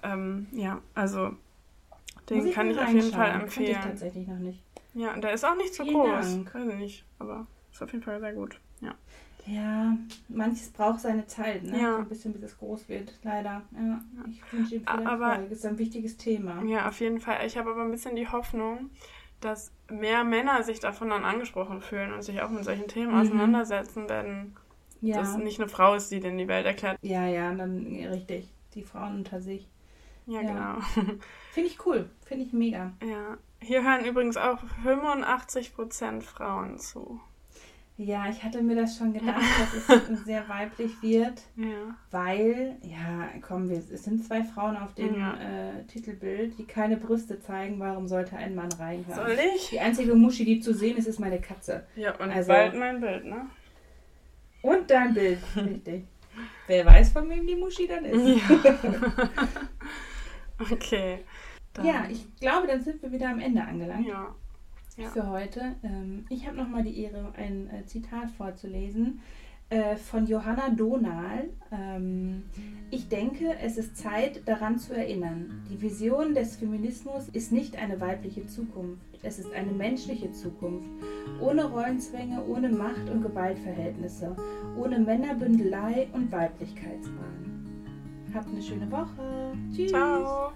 ähm, ja, also den Muss kann ich auf jeden Fall reinschauen. Kannte ich empfehlen. tatsächlich noch nicht. Ja, und der ist auch nicht so Vielen groß. Dank. Weiß ich nicht, aber ist auf jeden Fall sehr gut. Ja. Ja, manches braucht seine Zeit, ne? Ja. Ein bisschen, bis es groß wird, leider. Ja, ich wünsche ihm viel Aber- Erfolg. Ist ein wichtiges Thema. ja, auf jeden Fall. Ich habe aber ein bisschen die Hoffnung, dass mehr Männer sich davon dann angesprochen fühlen und sich auch mit solchen Themen Mhm. auseinandersetzen, wenn Ja, das nicht eine Frau ist, die denn die Welt erklärt. ja, ja, dann richtig. Die Frauen unter sich. Ja, Ja. genau. Finde ich cool. Finde ich mega. ja. Hier hören übrigens auch 85% Frauen zu. Ja, ich hatte mir das schon gedacht, dass es sehr weiblich wird, Ja. weil, ja, komm, wir, es sind zwei Frauen auf dem Ja. äh, Titelbild, die keine Brüste zeigen. Warum sollte ein Mann reinhören? Soll ich? Die einzige Muschi, die zu sehen ist, ist meine Katze. Ja, und Also- bald mein Bild, ne? Und dein Bild, richtig. Wer weiß, von wem die Muschi dann ist. Ja. okay. Dann- Ja, ich glaube, dann sind wir wieder am Ende angelangt Ja. Ja. für heute. Ähm, ich habe nochmal die Ehre, ein äh, Zitat vorzulesen äh, von Johanna Donahl. Ähm, ich denke, es ist Zeit, daran zu erinnern. Die Vision des Feminismus ist nicht eine weibliche Zukunft. Es ist eine menschliche Zukunft. Ohne Rollenzwänge, ohne Macht- und Gewaltverhältnisse, ohne Männerbündelei und Weiblichkeitswahn. Habt eine schöne Woche. Tschüss. Ciao.